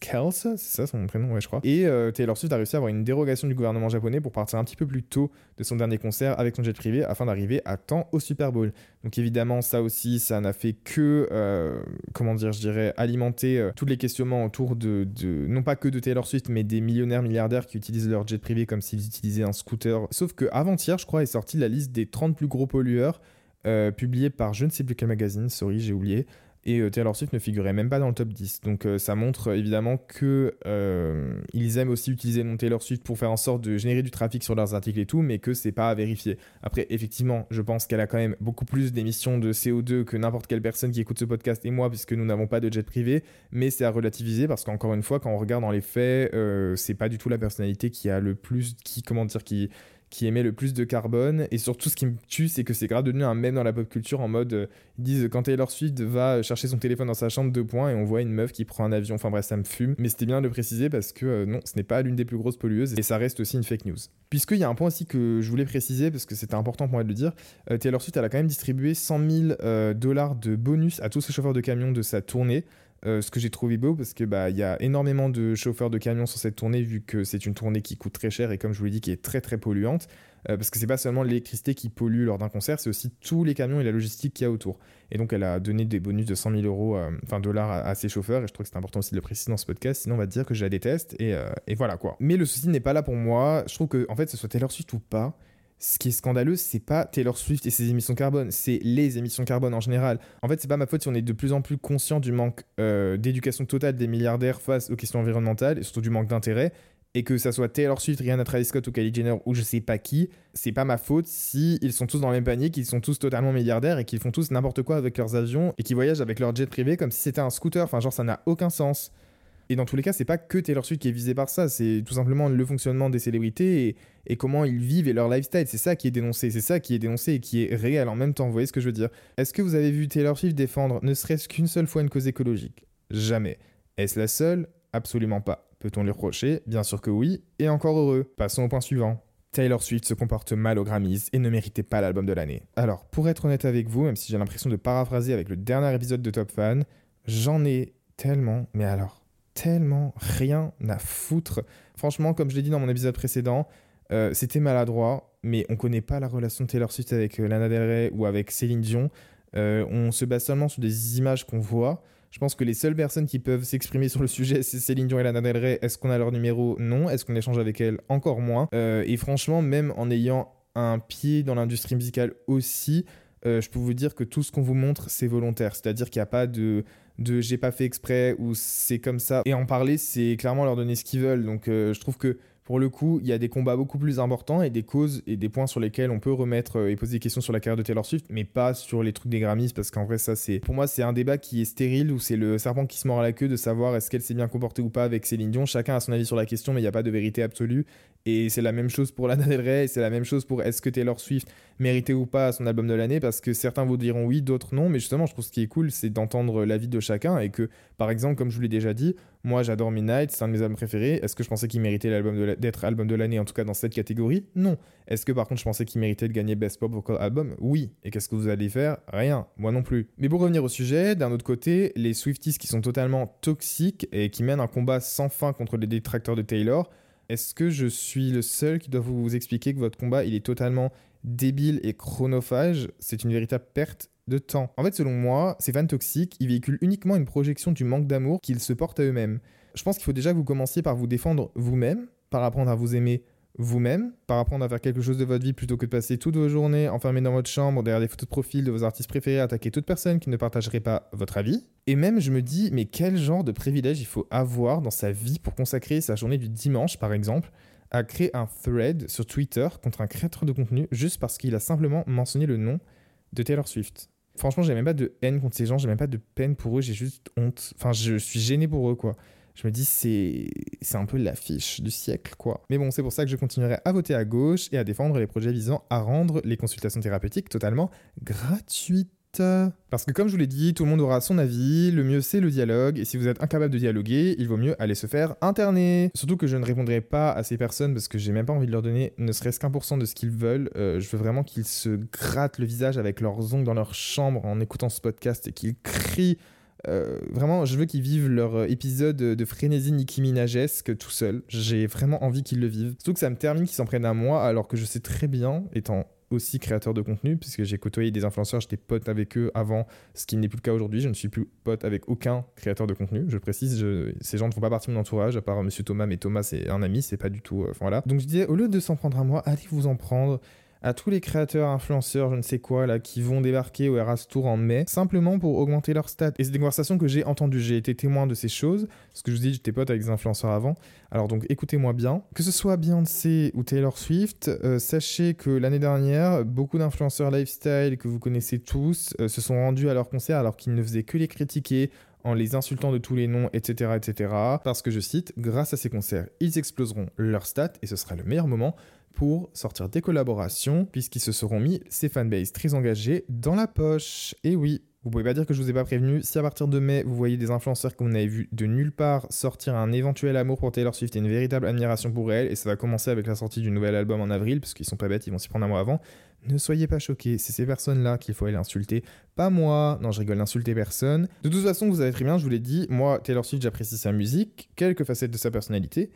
Kelce, c'est ça son prénom, ouais, je crois. Et euh, Taylor Swift a réussi à avoir une dérogation du gouvernement japonais pour partir un petit peu plus tôt de son dernier concert avec son jet privé afin d'arriver à temps au Super Bowl. Donc, évidemment, ça aussi, ça n'a fait que, euh, comment dire, je dirais, alimenter tous les questionnements autour de, de, non pas que de Taylor Swift, mais des millionnaires, milliardaires qui utilisent leur jet privé comme s'ils utilisaient un scooter. Sauf que avant-hier, je crois, est sortie la liste des 30 plus gros pollueurs, euh, publié par je ne sais plus quel magazine, sorry, j'ai oublié. Et euh, Taylor Swift ne figurait même pas dans le top 10. Donc euh, ça montre évidemment que ils aiment aussi utiliser le nom Taylor Swift pour faire en sorte de générer du trafic sur leurs articles et tout, mais que c'est pas à vérifier. Après, effectivement, je pense qu'elle a quand même beaucoup plus d'émissions de CO2 que n'importe quelle personne qui écoute ce podcast et moi, puisque nous n'avons pas de jet privé. Mais c'est à relativiser parce qu'encore une fois, quand on regarde dans les faits, c'est pas du tout la personnalité qui a le plus, qui comment dire, qui qui émet le plus de carbone. Et surtout, ce qui me tue, c'est que c'est grave devenu un mème dans la pop culture en mode euh, ils disent quand Taylor Swift va chercher son téléphone dans sa chambre, deux points, et on voit une meuf qui prend un avion. Enfin bref, ça me fume. Mais c'était bien de le préciser parce que euh, non, ce n'est pas l'une des plus grosses pollueuses et ça reste aussi une fake news. Puisqu'il y a un point aussi que je voulais préciser parce que c'était important pour moi de le dire, euh, Taylor Swift, elle a quand même distribué 100 000 dollars de bonus à tous ses chauffeurs de camion de sa tournée. Euh, ce que j'ai trouvé beau parce que bah y a énormément de chauffeurs de camions sur cette tournée vu que c'est une tournée qui coûte très cher et comme je vous l'ai dit qui est très très polluante euh, parce que c'est pas seulement l'électricité qui pollue lors d'un concert c'est aussi tous les camions et la logistique qu'il y a autour. Et donc elle a donné des bonus de 100 000 euros euh, enfin dollars à, ses chauffeurs et je trouve que c'est important aussi de le préciser dans ce podcast sinon on va dire que je la déteste et, et voilà quoi. Mais le souci n'est pas là pour moi. Je trouve que en fait ce soit Taylor Swift ou pas ce qui est scandaleux, c'est pas Taylor Swift et ses émissions carbone, c'est les émissions carbone en général. En fait, c'est pas ma faute si on est de plus en plus conscient du manque euh, d'éducation totale des milliardaires face aux questions environnementales et surtout du manque d'intérêt. Et que ça soit Taylor Swift, Rihanna Travis Scott ou Kylie Jenner ou je sais pas qui, c'est pas ma faute si ils sont tous dans le même panier, qu'ils sont tous totalement milliardaires et qu'ils font tous n'importe quoi avec leurs avions et qu'ils voyagent avec leur jet privé comme si c'était un scooter. Enfin, genre, ça n'a aucun sens. Et dans tous les cas, c'est pas que Taylor Swift qui est visé par ça, c'est tout simplement le fonctionnement des célébrités et, comment ils vivent et leur lifestyle. C'est ça qui est dénoncé, c'est ça qui est dénoncé et qui est réel en même temps. Vous voyez ce que je veux dire Est-ce que vous avez vu Taylor Swift défendre ne serait-ce qu'une seule fois une cause écologique? Jamais. Est-ce la seule? Absolument pas. Peut-on lui reprocher? Bien sûr que oui, et encore heureux. Passons au point suivant. Taylor Swift se comporte mal aux Grammys et ne méritait pas l'album de l'année. Alors, pour être honnête avec vous, même si j'ai l'impression de paraphraser avec le dernier épisode de Top Fan, j'en ai tellement, mais alors, tellement rien à foutre. Franchement, comme je l'ai dit dans mon épisode précédent, euh, c'était maladroit, mais on connaît pas la relation de Taylor Swift avec euh, Lana Del Rey ou avec Céline Dion. Euh, on se base seulement sur des images qu'on voit. Je pense que les seules personnes qui peuvent s'exprimer sur le sujet, c'est Céline Dion et Lana Del Rey. Est-ce qu'on a leur numéro? Non. Est-ce qu'on échange avec elles Encore moins. et franchement, même en ayant un pied dans l'industrie musicale aussi, je peux vous dire que tout ce qu'on vous montre, c'est volontaire. C'est-à-dire qu'il n'y a pas de de j'ai pas fait exprès ou c'est comme ça. Et en parler, c'est clairement leur donner ce qu'ils veulent. Donc euh, je trouve que pour le coup, il y a des combats beaucoup plus importants et des causes et des points sur lesquels on peut remettre euh, et poser des questions sur la carrière de Taylor Swift, mais pas sur les trucs des Grammys, parce qu'en vrai, ça, c'est. Pour moi, c'est un débat qui est stérile, où c'est le serpent qui se mord à la queue de savoir est-ce qu'elle s'est bien comportée ou pas avec Céline Dion. Chacun a son avis sur la question, mais il n'y a pas de vérité absolue. Et c'est la même chose pour Lana Del Rey, c'est la même chose pour est-ce que Taylor Swift méritait ou pas son album de l'année, parce que certains vous diront oui, d'autres non, mais justement, je trouve ce qui est cool, c'est d'entendre l'avis de chacun et que, par exemple, comme je vous l'ai déjà dit, moi j'adore Midnight, c'est un de mes albums préférés. Est-ce que je pensais qu'il méritait d'être album de l'année, en tout cas dans cette catégorie? Non. Est-ce que par contre je pensais qu'il méritait de gagner Best Pop Vocal Album? Oui. Et qu'est-ce que vous allez faire? Rien. Moi non plus. Mais pour revenir au sujet, d'un autre côté, les Swifties qui sont totalement toxiques et qui mènent un combat sans fin contre les détracteurs de Taylor, est-ce que je suis le seul qui doit vous expliquer que votre combat, il est totalement débile et chronophage? C'est une véritable perte de temps. En fait, selon moi, ces fans toxiques, ils véhiculent uniquement une projection du manque d'amour qu'ils se portent à eux-mêmes. Je pense qu'il faut déjà que vous commenciez par vous défendre vous-même, par apprendre à vous aimer vous-même, par apprendre à faire quelque chose de votre vie plutôt que de passer toutes vos journées enfermées dans votre chambre derrière des photos de profil de vos artistes préférés, attaquer toute personne qui ne partagerait pas votre avis. Et même, je me dis, mais quel genre de privilège il faut avoir dans sa vie pour consacrer sa journée du dimanche, par exemple, à créer un thread sur Twitter contre un créateur de contenu juste parce qu'il a simplement mentionné le nom de Taylor Swift? Franchement, j'ai même pas de haine contre ces gens, j'ai même pas de peine pour eux, j'ai juste honte. Enfin, je suis gêné pour eux, quoi je me dis c'est un peu l'affiche du siècle quoi. Mais bon, c'est pour ça que je continuerai à voter à gauche et à défendre les projets visant à rendre les consultations thérapeutiques totalement gratuites. Parce que comme je vous l'ai dit, tout le monde aura son avis, le mieux c'est le dialogue, et si vous êtes incapable de dialoguer, il vaut mieux aller se faire interner. Surtout que je ne répondrai pas à ces personnes parce que j'ai même pas envie de leur donner ne serait-ce qu'un pour cent de ce qu'ils veulent. Euh, je veux vraiment qu'ils se grattent le visage avec leurs ongles dans leur chambre en écoutant ce podcast et qu'ils crient euh, vraiment, je veux qu'ils vivent leur euh, épisode de frénésie Nicki Minajesque tout seul. J'ai vraiment envie qu'ils le vivent. Surtout que ça me termine qu'ils s'en prennent à moi, alors que je sais très bien, étant aussi créateur de contenu, puisque j'ai côtoyé des influenceurs, j'étais pote avec eux avant, ce qui n'est plus le cas aujourd'hui. Je ne suis plus pote avec aucun créateur de contenu. Je précise, ces gens ne font pas partie de mon entourage, à part Monsieur Thomas, mais Thomas c'est un ami, c'est pas du tout. Euh, voilà. Donc je disais, au lieu de s'en prendre à moi, allez vous en prendre à tous les créateurs, influenceurs, je ne sais quoi, là, qui vont débarquer au Eras Tour en mai, simplement pour augmenter leur stats. Et c'est des conversations que j'ai entendues, j'ai été témoin de ces choses, parce que je vous dis, j'étais pote avec des influenceurs avant. Alors donc écoutez-moi bien. Que ce soit Beyoncé ou Taylor Swift, euh, sachez que l'année dernière, beaucoup d'influenceurs lifestyle que vous connaissez tous euh, se sont rendus à leur concert alors qu'ils ne faisaient que les critiquer en les insultant de tous les noms, etc., etc. Parce que je cite, grâce à ces concerts, ils exploseront leurs stats et ce sera le meilleur moment pour sortir des collaborations, puisqu'ils se seront mis ces fanbases très engagés dans la poche. Et oui, vous pouvez pas dire que je vous ai pas prévenu. Si à partir de mai, vous voyez des influenceurs que vous n'avez vu de nulle part sortir un éventuel amour pour Taylor Swift et une véritable admiration pour elle, et ça va commencer avec la sortie du nouvel album en avril, parce qu'ils sont pas bêtes, ils vont s'y prendre un mois avant, ne soyez pas choqués. C'est ces personnes-là qu'il faut aller insulter. Pas moi. Non, je rigole, n'insultez personne. De toute façon, vous savez très bien, je vous l'ai dit, moi, Taylor Swift, j'apprécie sa musique, quelques facettes de sa personnalité.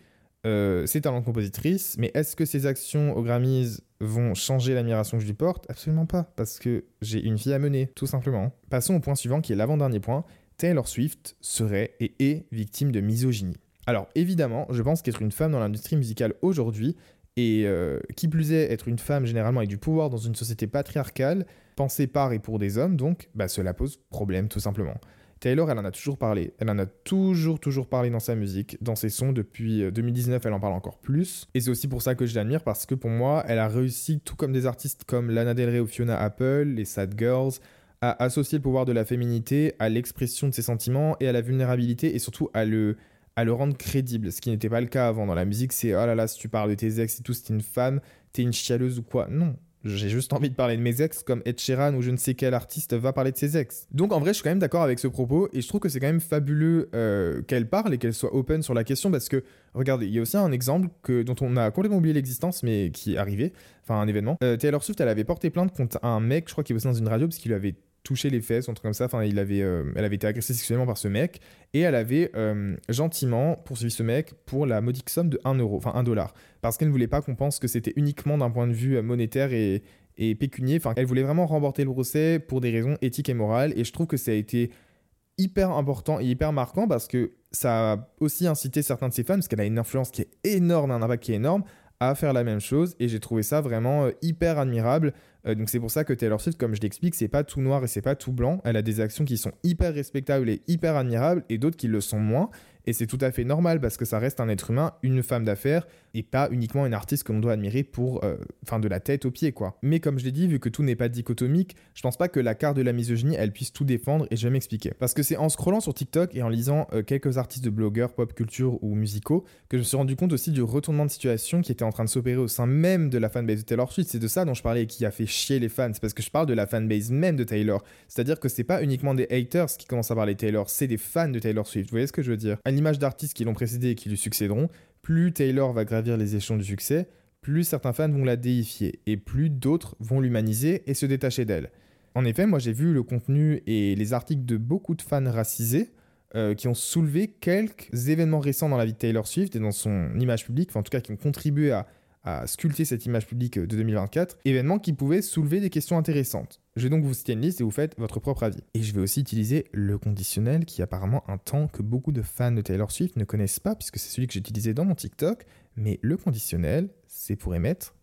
Euh, c'est talent de compositrice, mais est-ce que ses actions au Grammys vont changer l'admiration que je lui porte? Absolument pas, parce que j'ai une vie à mener, tout simplement. Passons au point suivant qui est l'avant-dernier point. Taylor Swift serait et est victime de misogynie. Alors évidemment, je pense qu'être une femme dans l'industrie musicale aujourd'hui, et euh, qui plus est être une femme généralement avec du pouvoir dans une société patriarcale, pensée par et pour des hommes, donc bah, cela pose problème tout simplement. Taylor, elle en a toujours parlé. Elle en a toujours, toujours parlé dans sa musique, dans ses sons. Depuis 2019, euh, elle en parle encore plus. Et c'est aussi pour ça que je l'admire, parce que pour moi, elle a réussi, tout comme des artistes comme Lana Del Rey ou Fiona Apple, les Sad Girls, à associer le pouvoir de la féminité à l'expression de ses sentiments et à la vulnérabilité, et surtout à le, à le rendre crédible, ce qui n'était pas le cas avant. Dans la musique, c'est oh là là, si tu parles de tes ex et tout, c'est une femme, t'es une chialeuse ou quoi. Non, j'ai juste envie de parler de mes ex comme Ed Sheeran ou je ne sais quel artiste va parler de ses ex. Donc en vrai, je suis quand même d'accord avec ce propos et je trouve que c'est quand même fabuleux euh, qu'elle parle et qu'elle soit open sur la question parce que, regardez, il y a aussi un exemple dont on a complètement oublié l'existence mais qui est arrivé, enfin un événement. Euh, Taylor Swift, elle avait porté plainte contre un mec, je crois qu'il bossait dans une radio parce qu'il lui avait touché les fesses, un truc comme ça. Enfin, avait, euh, elle avait été agressée sexuellement par ce mec et elle avait euh, gentiment poursuivi ce mec pour la modique somme de 1 euro, enfin 1 dollar, parce qu'elle ne voulait pas qu'on pense que c'était uniquement d'un point de vue euh, monétaire et, et pécunier. Enfin, elle voulait vraiment remporter le procès pour des raisons éthiques et morales. Et je trouve que ça a été hyper important et hyper marquant parce que ça a aussi incité certains de ses fans, parce qu'elle a une influence qui est énorme, un impact qui est énorme, à faire la même chose et j'ai trouvé ça vraiment hyper admirable euh, donc c'est pour ça que Taylor Swift, comme je l'explique, c'est pas tout noir et c'est pas tout blanc. Elle a des actions qui sont hyper respectables et hyper admirables et d'autres qui le sont moins. Et c'est tout à fait normal parce que ça reste un être humain, une femme d'affaires et pas uniquement une artiste que l'on doit admirer pour, euh, enfin, de la tête aux pieds, quoi. Mais comme je l'ai dit, vu que tout n'est pas dichotomique, je pense pas que la carte de la misogynie, elle puisse tout défendre et je vais m'expliquer. Parce que c'est en scrollant sur TikTok et en lisant euh, quelques artistes de blogueurs, pop culture ou musicaux que je me suis rendu compte aussi du retournement de situation qui était en train de s'opérer au sein même de la fanbase de Taylor Swift. C'est de ça dont je parlais et qui a fait chier les fans. C'est parce que je parle de la fanbase même de Taylor. C'est-à-dire que c'est pas uniquement des haters qui commencent à parler Taylor, c'est des fans de Taylor Swift. Vous voyez ce que je veux dire? À l'image d'artistes qui l'ont précédé et qui lui succéderont, plus Taylor va gravir les échelons du succès, plus certains fans vont la déifier et plus d'autres vont l'humaniser et se détacher d'elle. En effet, moi j'ai vu le contenu et les articles de beaucoup de fans racisés euh, qui ont soulevé quelques événements récents dans la vie de Taylor Swift et dans son image publique, enfin en tout cas qui ont contribué à, à sculpter cette image publique de 2024, événements qui pouvaient soulever des questions intéressantes. Je vais donc vous citer une liste et vous faites votre propre avis. Et je vais aussi utiliser le conditionnel qui est apparemment un temps que beaucoup de fans de Taylor Swift ne connaissent pas puisque c'est celui que j'ai utilisé dans mon TikTok. Mais le conditionnel, c'est pour émettre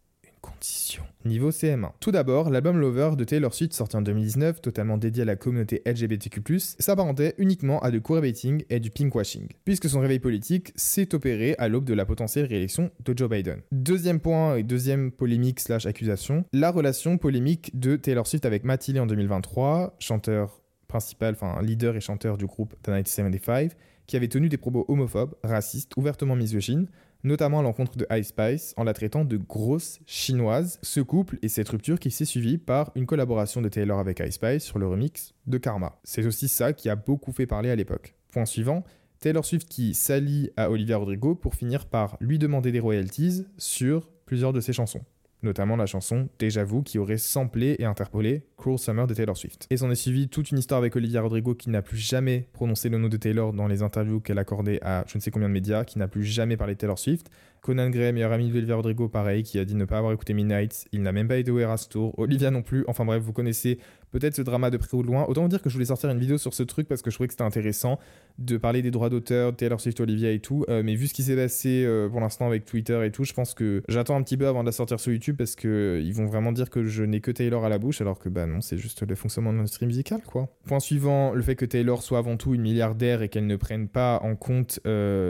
conditions. Niveau CM1. Tout d'abord, l'album Lover de Taylor Swift sorti en 2019, totalement dédié à la communauté LGBTQ+, s'apparentait uniquement à du queerbaiting et du pinkwashing, puisque son réveil politique s'est opéré à l'aube de la potentielle réélection de Joe Biden. Deuxième point et deuxième polémique slash accusation, la relation polémique de Taylor Swift avec Matt en 2023, chanteur principal, enfin leader et chanteur du groupe The 1975, qui avait tenu des propos homophobes, racistes, ouvertement misogynes, notamment à l'encontre de Ice Spice en la traitant de grosse chinoise. Ce couple et cette rupture qui s'est suivie par une collaboration de Taylor avec Ice Spice sur le remix de Karma. C'est aussi ça qui a beaucoup fait parler à l'époque. Point suivant, Taylor Swift qui s'allie à Olivia Rodrigo pour finir par lui demander des royalties sur plusieurs de ses chansons notamment la chanson Déjà vous qui aurait samplé et interpolé Cruel Summer de Taylor Swift. Et s'en est suivi toute une histoire avec Olivia Rodrigo qui n'a plus jamais prononcé le nom de Taylor dans les interviews qu'elle accordait à je ne sais combien de médias, qui n'a plus jamais parlé de Taylor Swift. Conan Gray, meilleur ami d'Olivia Rodrigo, pareil, qui a dit ne pas avoir écouté Midnight. Il n'a même pas été au Eras Tour. Olivia non plus. Enfin bref, vous connaissez peut-être ce drama de près ou de loin. Autant vous dire que je voulais sortir une vidéo sur ce truc parce que je trouvais que c'était intéressant de parler des droits d'auteur, Taylor Swift, Olivia et tout. Euh, mais vu ce qui s'est passé euh, pour l'instant avec Twitter et tout, je pense que j'attends un petit peu avant de la sortir sur YouTube parce que euh, ils vont vraiment dire que je n'ai que Taylor à la bouche alors que bah non, c'est juste le fonctionnement de l'industrie musicale quoi. Point suivant, le fait que Taylor soit avant tout une milliardaire et qu'elle ne prenne pas en compte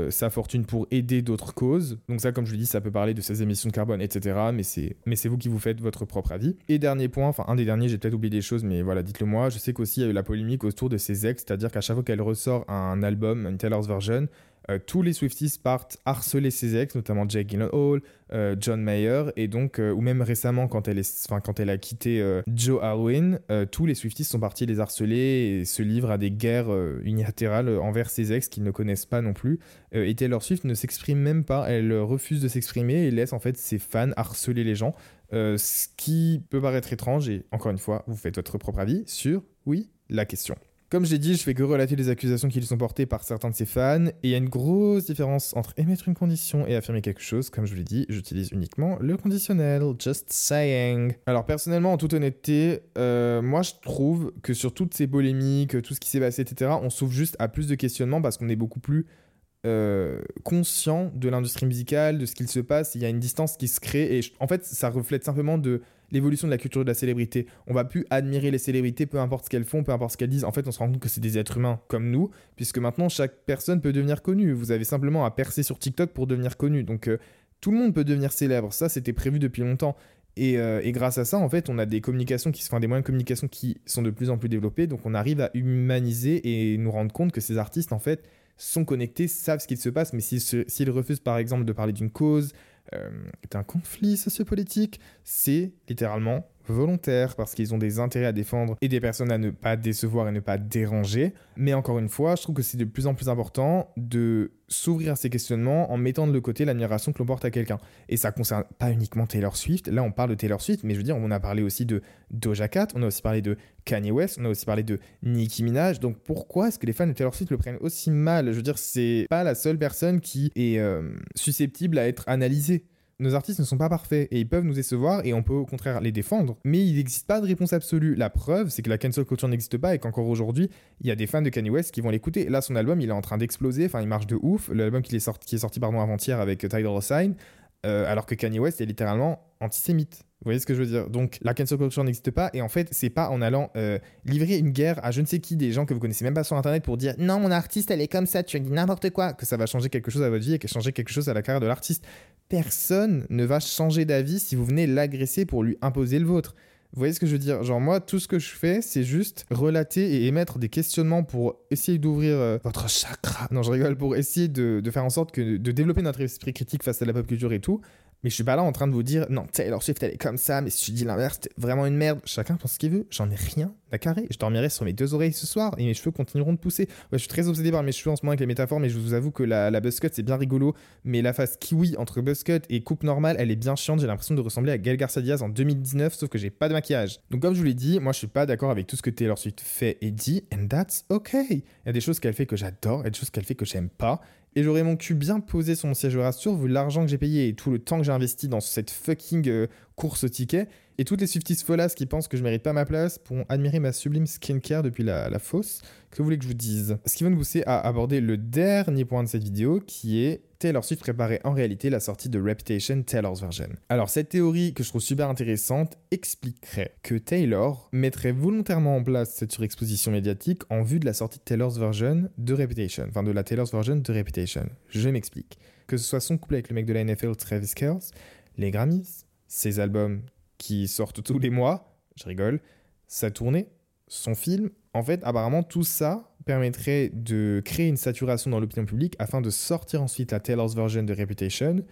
sa fortune pour aider d'autres causes. Donc ça, comme je le dis, ça peut parler de ses émissions de carbone, etc. Mais c'est, mais c'est vous qui vous faites votre propre avis. Et dernier point, enfin un des derniers, j'ai peut-être oublié des choses, mais voilà, dites-le moi. Je sais qu'aussi il y a eu la polémique autour de ses ex, c'est-à-dire qu'à chaque fois qu'elle ressort un album, une Taylor's version, euh, tous les Swifties partent harceler ses ex, notamment Jake Gyllenhaal, euh, John Mayer, et donc, euh, ou même récemment, quand elle, est, quand elle a quitté Joe Alwyn, tous les Swifties sont partis les harceler et se livrent à des guerres unilatérales envers ses ex qu'ils ne connaissent pas non plus. et Taylor Swift ne s'exprime même pas, elle refuse de s'exprimer et laisse en fait ses fans harceler les gens, ce qui peut paraître étrange, et encore une fois, vous faites votre propre avis sur, oui, la question. Comme j'ai dit, je fais que relater les accusations qui lui sont portées par certains de ses fans, et il y a une grosse différence entre émettre une condition et affirmer quelque chose. Comme je l'ai dit, j'utilise uniquement le conditionnel. Just saying. Alors personnellement, en toute honnêteté, euh, moi je trouve que sur toutes ces polémiques, tout ce qui s'est passé, etc., on s'ouvre juste à plus de questionnements parce qu'on est beaucoup plus euh, conscient de l'industrie musicale, de ce qu'il se passe. Il y a une distance qui se crée et en fait, ça reflète simplement de l'évolution de la culture de la célébrité. On va plus admirer les célébrités, peu importe ce qu'elles font, peu importe ce qu'elles disent. En fait, on se rend compte que c'est des êtres humains comme nous, puisque maintenant chaque personne peut devenir connue. Vous avez simplement à percer sur TikTok pour devenir connu. Donc euh, tout le monde peut devenir célèbre. Ça, c'était prévu depuis longtemps. Euh, et, grâce à ça, en fait, on a des communications qui sont des moyens de communication qui sont de plus en plus développés. Donc, on arrive à humaniser et nous rendre compte que ces artistes, en fait, sont connectés, savent ce qu'il se passe. Mais s'ils refusent, par exemple, de parler d'une cause, euh, un conflit sociopolitique, c'est littéralement volontaire parce qu'ils ont des intérêts à défendre et des personnes à ne pas décevoir et ne pas déranger. Mais encore une fois, je trouve que c'est de plus en plus important de s'ouvrir à ces questionnements en mettant de côté l'admiration que l'on porte à quelqu'un. Et ça concerne pas uniquement Taylor Swift. Là, on parle de Taylor Swift, mais je veux dire, on a parlé aussi de Doja Cat, on a aussi parlé de Kanye West, on a aussi parlé de Nicki Minaj. Donc pourquoi est-ce que les fans de Taylor Swift le prennent aussi mal? Je veux dire, c'est pas la seule personne qui est euh, susceptible à être analysée nos artistes ne sont pas parfaits et ils peuvent nous décevoir et on peut au contraire les défendre, mais il n'existe pas de réponse absolue. La preuve, c'est que la cancel culture n'existe pas et qu'encore aujourd'hui, il y a des fans de Kanye West qui vont l'écouter. Là, son album, il est en train d'exploser, enfin, il marche de ouf. L'album qui est sorti, qui est sorti avant-hier avec Tidal Sign, euh, alors que Kanye West est littéralement antisémite. Vous voyez ce que je veux dire? Donc la cancel culture n'existe pas et en fait c'est pas en allant euh, livrer une guerre à je ne sais qui des gens que vous connaissez même pas sur internet pour dire non mon artiste elle est comme ça tu as dit n'importe quoi que ça va changer quelque chose à votre vie et que changer quelque chose à la carrière de l'artiste. Personne ne va changer d'avis si vous venez l'agresser pour lui imposer le vôtre. Vous voyez ce que je veux dire? Genre moi, tout ce que je fais, c'est juste relater et émettre des questionnements pour essayer d'ouvrir euh, votre chakra. Non, je rigole, pour essayer de, de, faire en sorte que de développer notre esprit critique face à la pop culture et tout. Mais je suis pas là en train de vous dire non, Taylor Swift elle est comme ça, mais si tu dis l'inverse, c'est vraiment une merde. Chacun pense ce qu'il veut, j'en ai rien à carré. Je dormirai sur mes deux oreilles ce soir et mes cheveux continueront de pousser. Ouais, je suis très obsédé par mes cheveux en ce moment avec les métaphores, mais je vous avoue que la, la buzzcut c'est bien rigolo. Mais la face kiwi entre buzzcut et coupe normale, elle est bien chiante. J'ai l'impression de ressembler à Gael Garcia Diaz en 2019, sauf que j'ai pas de maquillage. Donc, comme je vous l'ai dit, moi je suis pas d'accord avec tout ce que Taylor Swift fait et dit, and that's okay. Il y a des choses qu'elle fait que j'adore, il y a des choses qu'elle fait que j'aime pas et j'aurais mon cul bien posé sur mon siège de rassure vu l'argent que j'ai payé et tout le temps que j'ai investi dans cette fucking euh, course au ticket. Et toutes les Swifties folasses qui pensent que je mérite pas ma place pourront admirer ma sublime skincare depuis la, fosse. Que vous voulez que je vous dise? Ce qui va nous pousser à aborder le dernier point de cette vidéo qui est Taylor Swift préparait en réalité la sortie de Reputation Taylor's Version. Alors cette théorie que je trouve super intéressante expliquerait que Taylor mettrait volontairement en place cette surexposition médiatique en vue de la sortie de Taylor's Version de Reputation, enfin de la Taylor's Version de Reputation. Je m'explique. Que ce soit son couple avec le mec de la NFL Travis Kelce, les Grammys, ses albums qui sortent tous les mois, je rigole, sa tournée, son film. En fait, apparemment, tout ça permettrait de créer une saturation dans l'opinion publique afin de sortir ensuite la Taylor's version de Reputation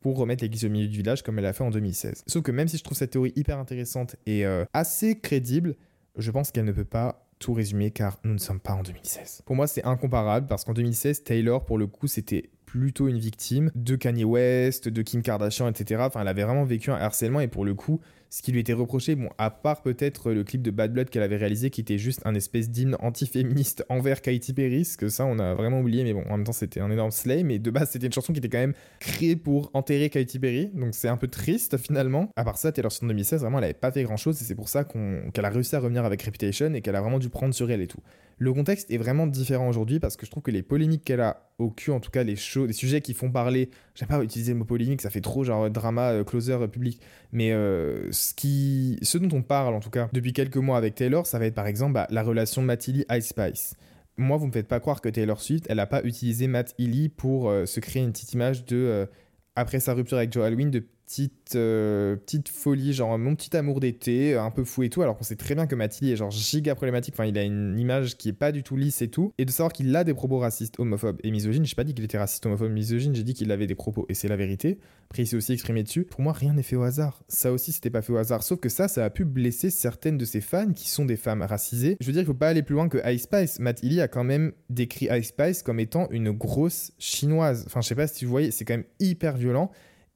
pour remettre l'église au milieu du village comme elle a fait en 2016. Sauf que même si je trouve cette théorie hyper intéressante et euh, assez crédible, je pense qu'elle ne peut pas tout résumer car nous ne sommes pas en 2016. Pour moi, c'est incomparable parce qu'en 2016, Taylor, pour le coup, c'était plutôt une victime de Kanye West, de Kim Kardashian, etc. Enfin, elle avait vraiment vécu un harcèlement et pour le coup, ce qui lui était reproché, bon, à part peut-être le clip de Bad Blood qu'elle avait réalisé qui était juste un espèce d'hymne antiféministe envers Katy Perry, que ça on a vraiment oublié, mais bon, en même temps c'était un énorme slay, mais de base c'était une chanson qui était quand même créée pour enterrer Katy Perry, donc c'est un peu triste finalement. À part ça, Taylor Swift en 2016, vraiment elle avait pas fait grand chose et c'est pour ça qu'elle a réussi à revenir avec Reputation et qu'elle a vraiment dû prendre sur elle et tout. Le contexte est vraiment différent aujourd'hui parce que je trouve que les polémiques qu'elle a au cul, en tout cas les, shows, les sujets qui font parler, j'aime pas utiliser le mot polémique, ça fait trop genre drama, euh, closer euh, public, mais euh, ce, dont on parle en tout cas depuis quelques mois avec Taylor, ça va être par exemple bah, la relation Matt Ice Spice. Moi, vous me faites pas croire que Taylor Swift, elle a pas utilisé Matt Healy pour se créer une petite image de après sa rupture avec Joe Alwyn, de petite, euh, petite folie, genre mon petit amour d'été, un peu fou et tout, alors qu'on sait très bien que Mathilde est genre giga problématique, enfin il a une image qui est pas du tout lisse et tout, et de savoir qu'il a des propos racistes, homophobes et misogynes, j'ai pas dit qu'il était raciste, homophobe, misogyne, j'ai dit qu'il avait des propos, et c'est la vérité, après il s'est aussi exprimé dessus, pour moi rien n'est fait au hasard, ça aussi c'était pas fait au hasard, sauf que ça, ça a pu blesser certaines de ses fans qui sont des femmes racisées, je veux dire il faut pas aller plus loin que Ice Spice, Matt Healy a quand même décrit Ice Spice comme étant une grosse chinoise, enfin je sais pas si vous voyez, c'est quand même hyper violent,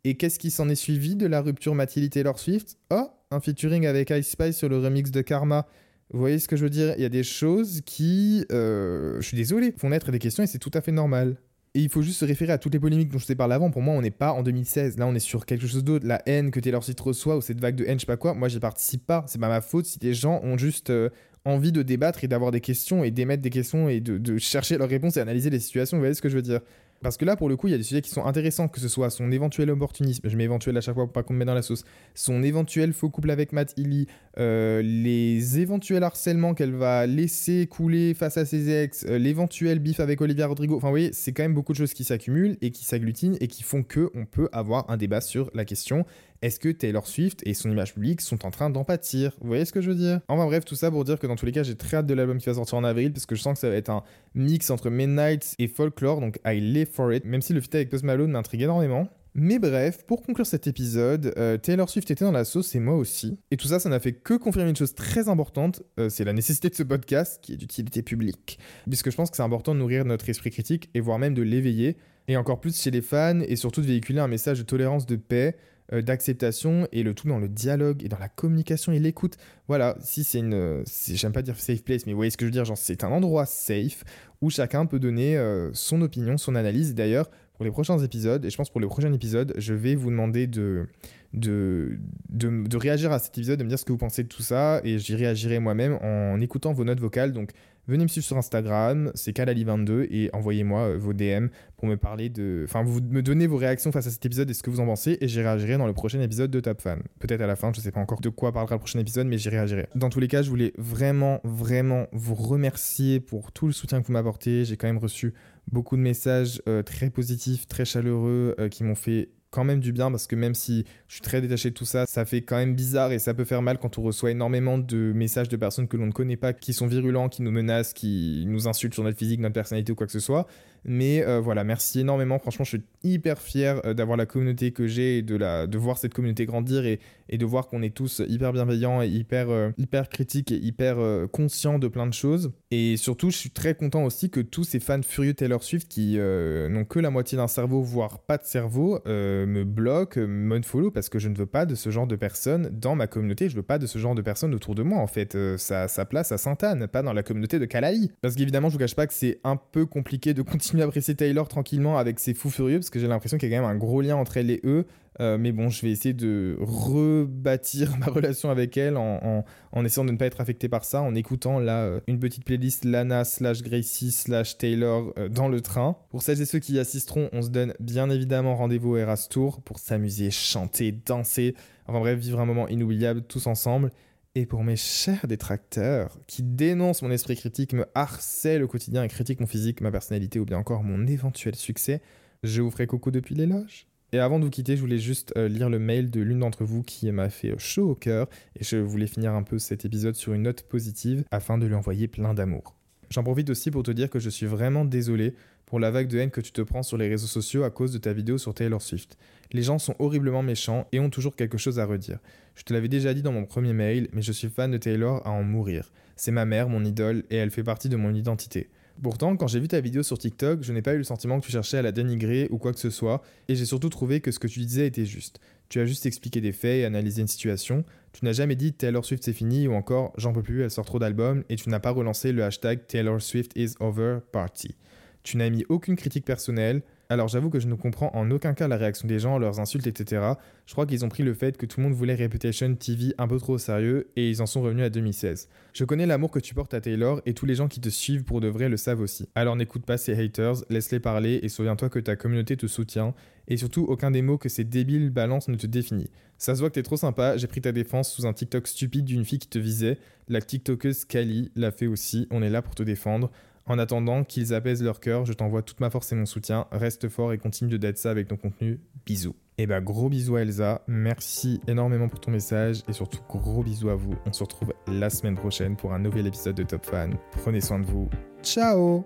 et qu'est-ce qui s'en est suivi de la rupture Mathilde Taylor Swift? Oh, un featuring avec Ice Spice sur le remix de Karma. Vous voyez ce que je veux dire? Il y a des choses qui, euh, je suis désolé, font naître des questions et c'est tout à fait normal. Et il faut juste se référer à toutes les polémiques dont je t'ai parlé avant. Pour moi, on n'est pas en 2016. Là, on est sur quelque chose d'autre. La haine que Taylor Swift reçoit ou cette vague de haine, je sais pas quoi. Moi, j'y participe pas. C'est pas ma faute si des gens ont juste euh, envie de débattre et d'avoir des questions et d'émettre des questions et de, de chercher leurs réponses et analyser les situations. Vous voyez ce que je veux dire? Parce que là, pour le coup, il y a des sujets qui sont intéressants, que ce soit son éventuel opportunisme, je mets éventuel à chaque fois pour pas qu'on me mette dans la sauce, son éventuel faux couple avec Matt Healy, euh, les éventuels harcèlements qu'elle va laisser couler face à ses ex, euh, l'éventuel bif avec Olivia Rodrigo. Enfin, vous voyez, c'est quand même beaucoup de choses qui s'accumulent et qui s'agglutinent et qui font que on peut avoir un débat sur la question est-ce que Taylor Swift et son image publique sont en train d'en pâtir? Vous voyez ce que je veux dire? Enfin bref, tout ça pour dire que dans tous les cas, j'ai très hâte de l'album qui va sortir en avril parce que je sens que ça va être un mix entre Midnight et Folklore, donc I live for it, même si le fit avec Post Malone m'intrigue énormément. Mais bref, pour conclure cet épisode, euh, Taylor Swift était dans la sauce et moi aussi. Et tout ça, ça n'a fait que confirmer une chose très importante, euh, c'est la nécessité de ce podcast qui est d'utilité publique. Puisque je pense que c'est important de nourrir notre esprit critique et voire même de l'éveiller, et encore plus chez les fans, et surtout de véhiculer un message de tolérance, de paix, d'acceptation et le tout dans le dialogue et dans la communication et l'écoute. Voilà, si c'est une, euh, j'aime pas dire safe place, mais vous voyez ce que je veux dire, c'est un endroit safe où chacun peut donner euh, son opinion, son analyse. D'ailleurs, pour les prochains épisodes, et je pense pour le prochain épisode, je vais vous demander de, de, de, réagir à cet épisode, de me dire ce que vous pensez de tout ça, et j'y réagirai moi-même en écoutant vos notes vocales. Donc venez me suivre sur Instagram, c'est Kalali22, et envoyez-moi euh, vos DM pour me parler de. Enfin, vous me donnez vos réactions face à cet épisode et ce que vous en pensez, et j'y réagirai dans le prochain épisode de Top Fan. Peut-être à la fin, je sais pas encore de quoi parlera le prochain épisode, mais j'y réagirai. Dans tous les cas, je voulais vraiment, vraiment vous remercier pour tout le soutien que vous m'apportez. J'ai quand même reçu beaucoup de messages euh, très positifs, très chaleureux, euh, qui m'ont fait quand même du bien parce que même si je suis très détaché de tout ça, ça fait quand même bizarre et ça peut faire mal quand on reçoit énormément de messages de personnes que l'on ne connaît pas, qui sont virulents, qui nous menacent, qui nous insultent sur notre physique, notre personnalité ou quoi que ce soit. Mais euh, voilà, merci énormément. Franchement, je suis hyper fier euh, d'avoir la communauté que j'ai et de, la, de voir cette communauté grandir et, de voir qu'on est tous hyper bienveillants et hyper, euh, hyper critiques et hyper conscients de plein de choses. Et surtout, je suis très content aussi que tous ces fans furieux Taylor Swift qui n'ont que la moitié d'un cerveau, voire pas de cerveau, me bloquent, me follow parce que je ne veux pas de ce genre de personnes dans ma communauté. Je veux pas de ce genre de personnes autour de moi en fait. ça a sa place à Sainte-Anne, pas dans la communauté de Calaï. Parce qu'évidemment, je vous cache pas que c'est un peu compliqué de continuer continuer à apprécier Taylor tranquillement avec ses fous furieux, parce que j'ai l'impression qu'il y a quand même un gros lien entre elle et eux. Euh, mais bon, je vais essayer de rebâtir ma relation avec elle en, essayant de ne pas être affecté par ça, en écoutant là euh, une petite playlist Lana slash Gracie slash Taylor euh, dans le train. Pour celles et ceux qui y assisteront, on se donne bien évidemment rendez-vous au Eras Tour pour s'amuser, chanter, danser, enfin bref, vivre un moment inoubliable tous ensemble. Et pour mes chers détracteurs qui dénoncent mon esprit critique, me harcèlent au quotidien et critiquent mon physique, ma personnalité ou bien encore mon éventuel succès, je vous ferai coucou depuis les loges. Et avant de vous quitter, je voulais juste euh, lire le mail de l'une d'entre vous qui m'a fait chaud au cœur et je voulais finir un peu cet épisode sur une note positive afin de lui envoyer plein d'amour. J'en profite aussi pour te dire que je suis vraiment désolé pour la vague de haine que tu te prends sur les réseaux sociaux à cause de ta vidéo sur Taylor Swift. Les gens sont horriblement méchants et ont toujours quelque chose à redire. Je te l'avais déjà dit dans mon premier mail, mais je suis fan de Taylor à en mourir. C'est ma mère, mon idole, et elle fait partie de mon identité. Pourtant, quand j'ai vu ta vidéo sur TikTok, je n'ai pas eu le sentiment que tu cherchais à la dénigrer ou quoi que ce soit, et j'ai surtout trouvé que ce que tu disais était juste. Tu as juste expliqué des faits et analysé une situation. Tu n'as jamais dit Taylor Swift c'est fini ou encore j'en peux plus, elle sort trop d'albums, et tu n'as pas relancé le hashtag Taylor Swift is over party. Tu n'as mis aucune critique personnelle, alors j'avoue que je ne comprends en aucun cas la réaction des gens, leurs insultes, etc. Je crois qu'ils ont pris le fait que tout le monde voulait Reputation TV un peu trop au sérieux et ils en sont revenus à 2016. Je connais l'amour que tu portes à Taylor et tous les gens qui te suivent pour de vrai le savent aussi. Alors n'écoute pas ces haters, laisse-les parler et souviens-toi que ta communauté te soutient et surtout aucun des mots que ces débiles balancent ne te définit. Ça se voit que t'es trop sympa, j'ai pris ta défense sous un TikTok stupide d'une fille qui te visait. La TikTokeuse Kali l'a fait aussi, on est là pour te défendre. En attendant qu'ils apaisent leur cœur, je t'envoie toute ma force et mon soutien. Reste fort et continue de d'être ça avec ton contenu. Bisous. Et eh bah gros bisous à Elsa, merci énormément pour ton message et surtout gros bisous à vous. On se retrouve la semaine prochaine pour un nouvel épisode de Top Fan. Prenez soin de vous. Ciao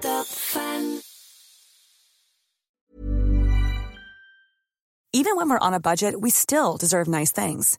Top Fan. Even when we're on a budget, we still deserve nice things.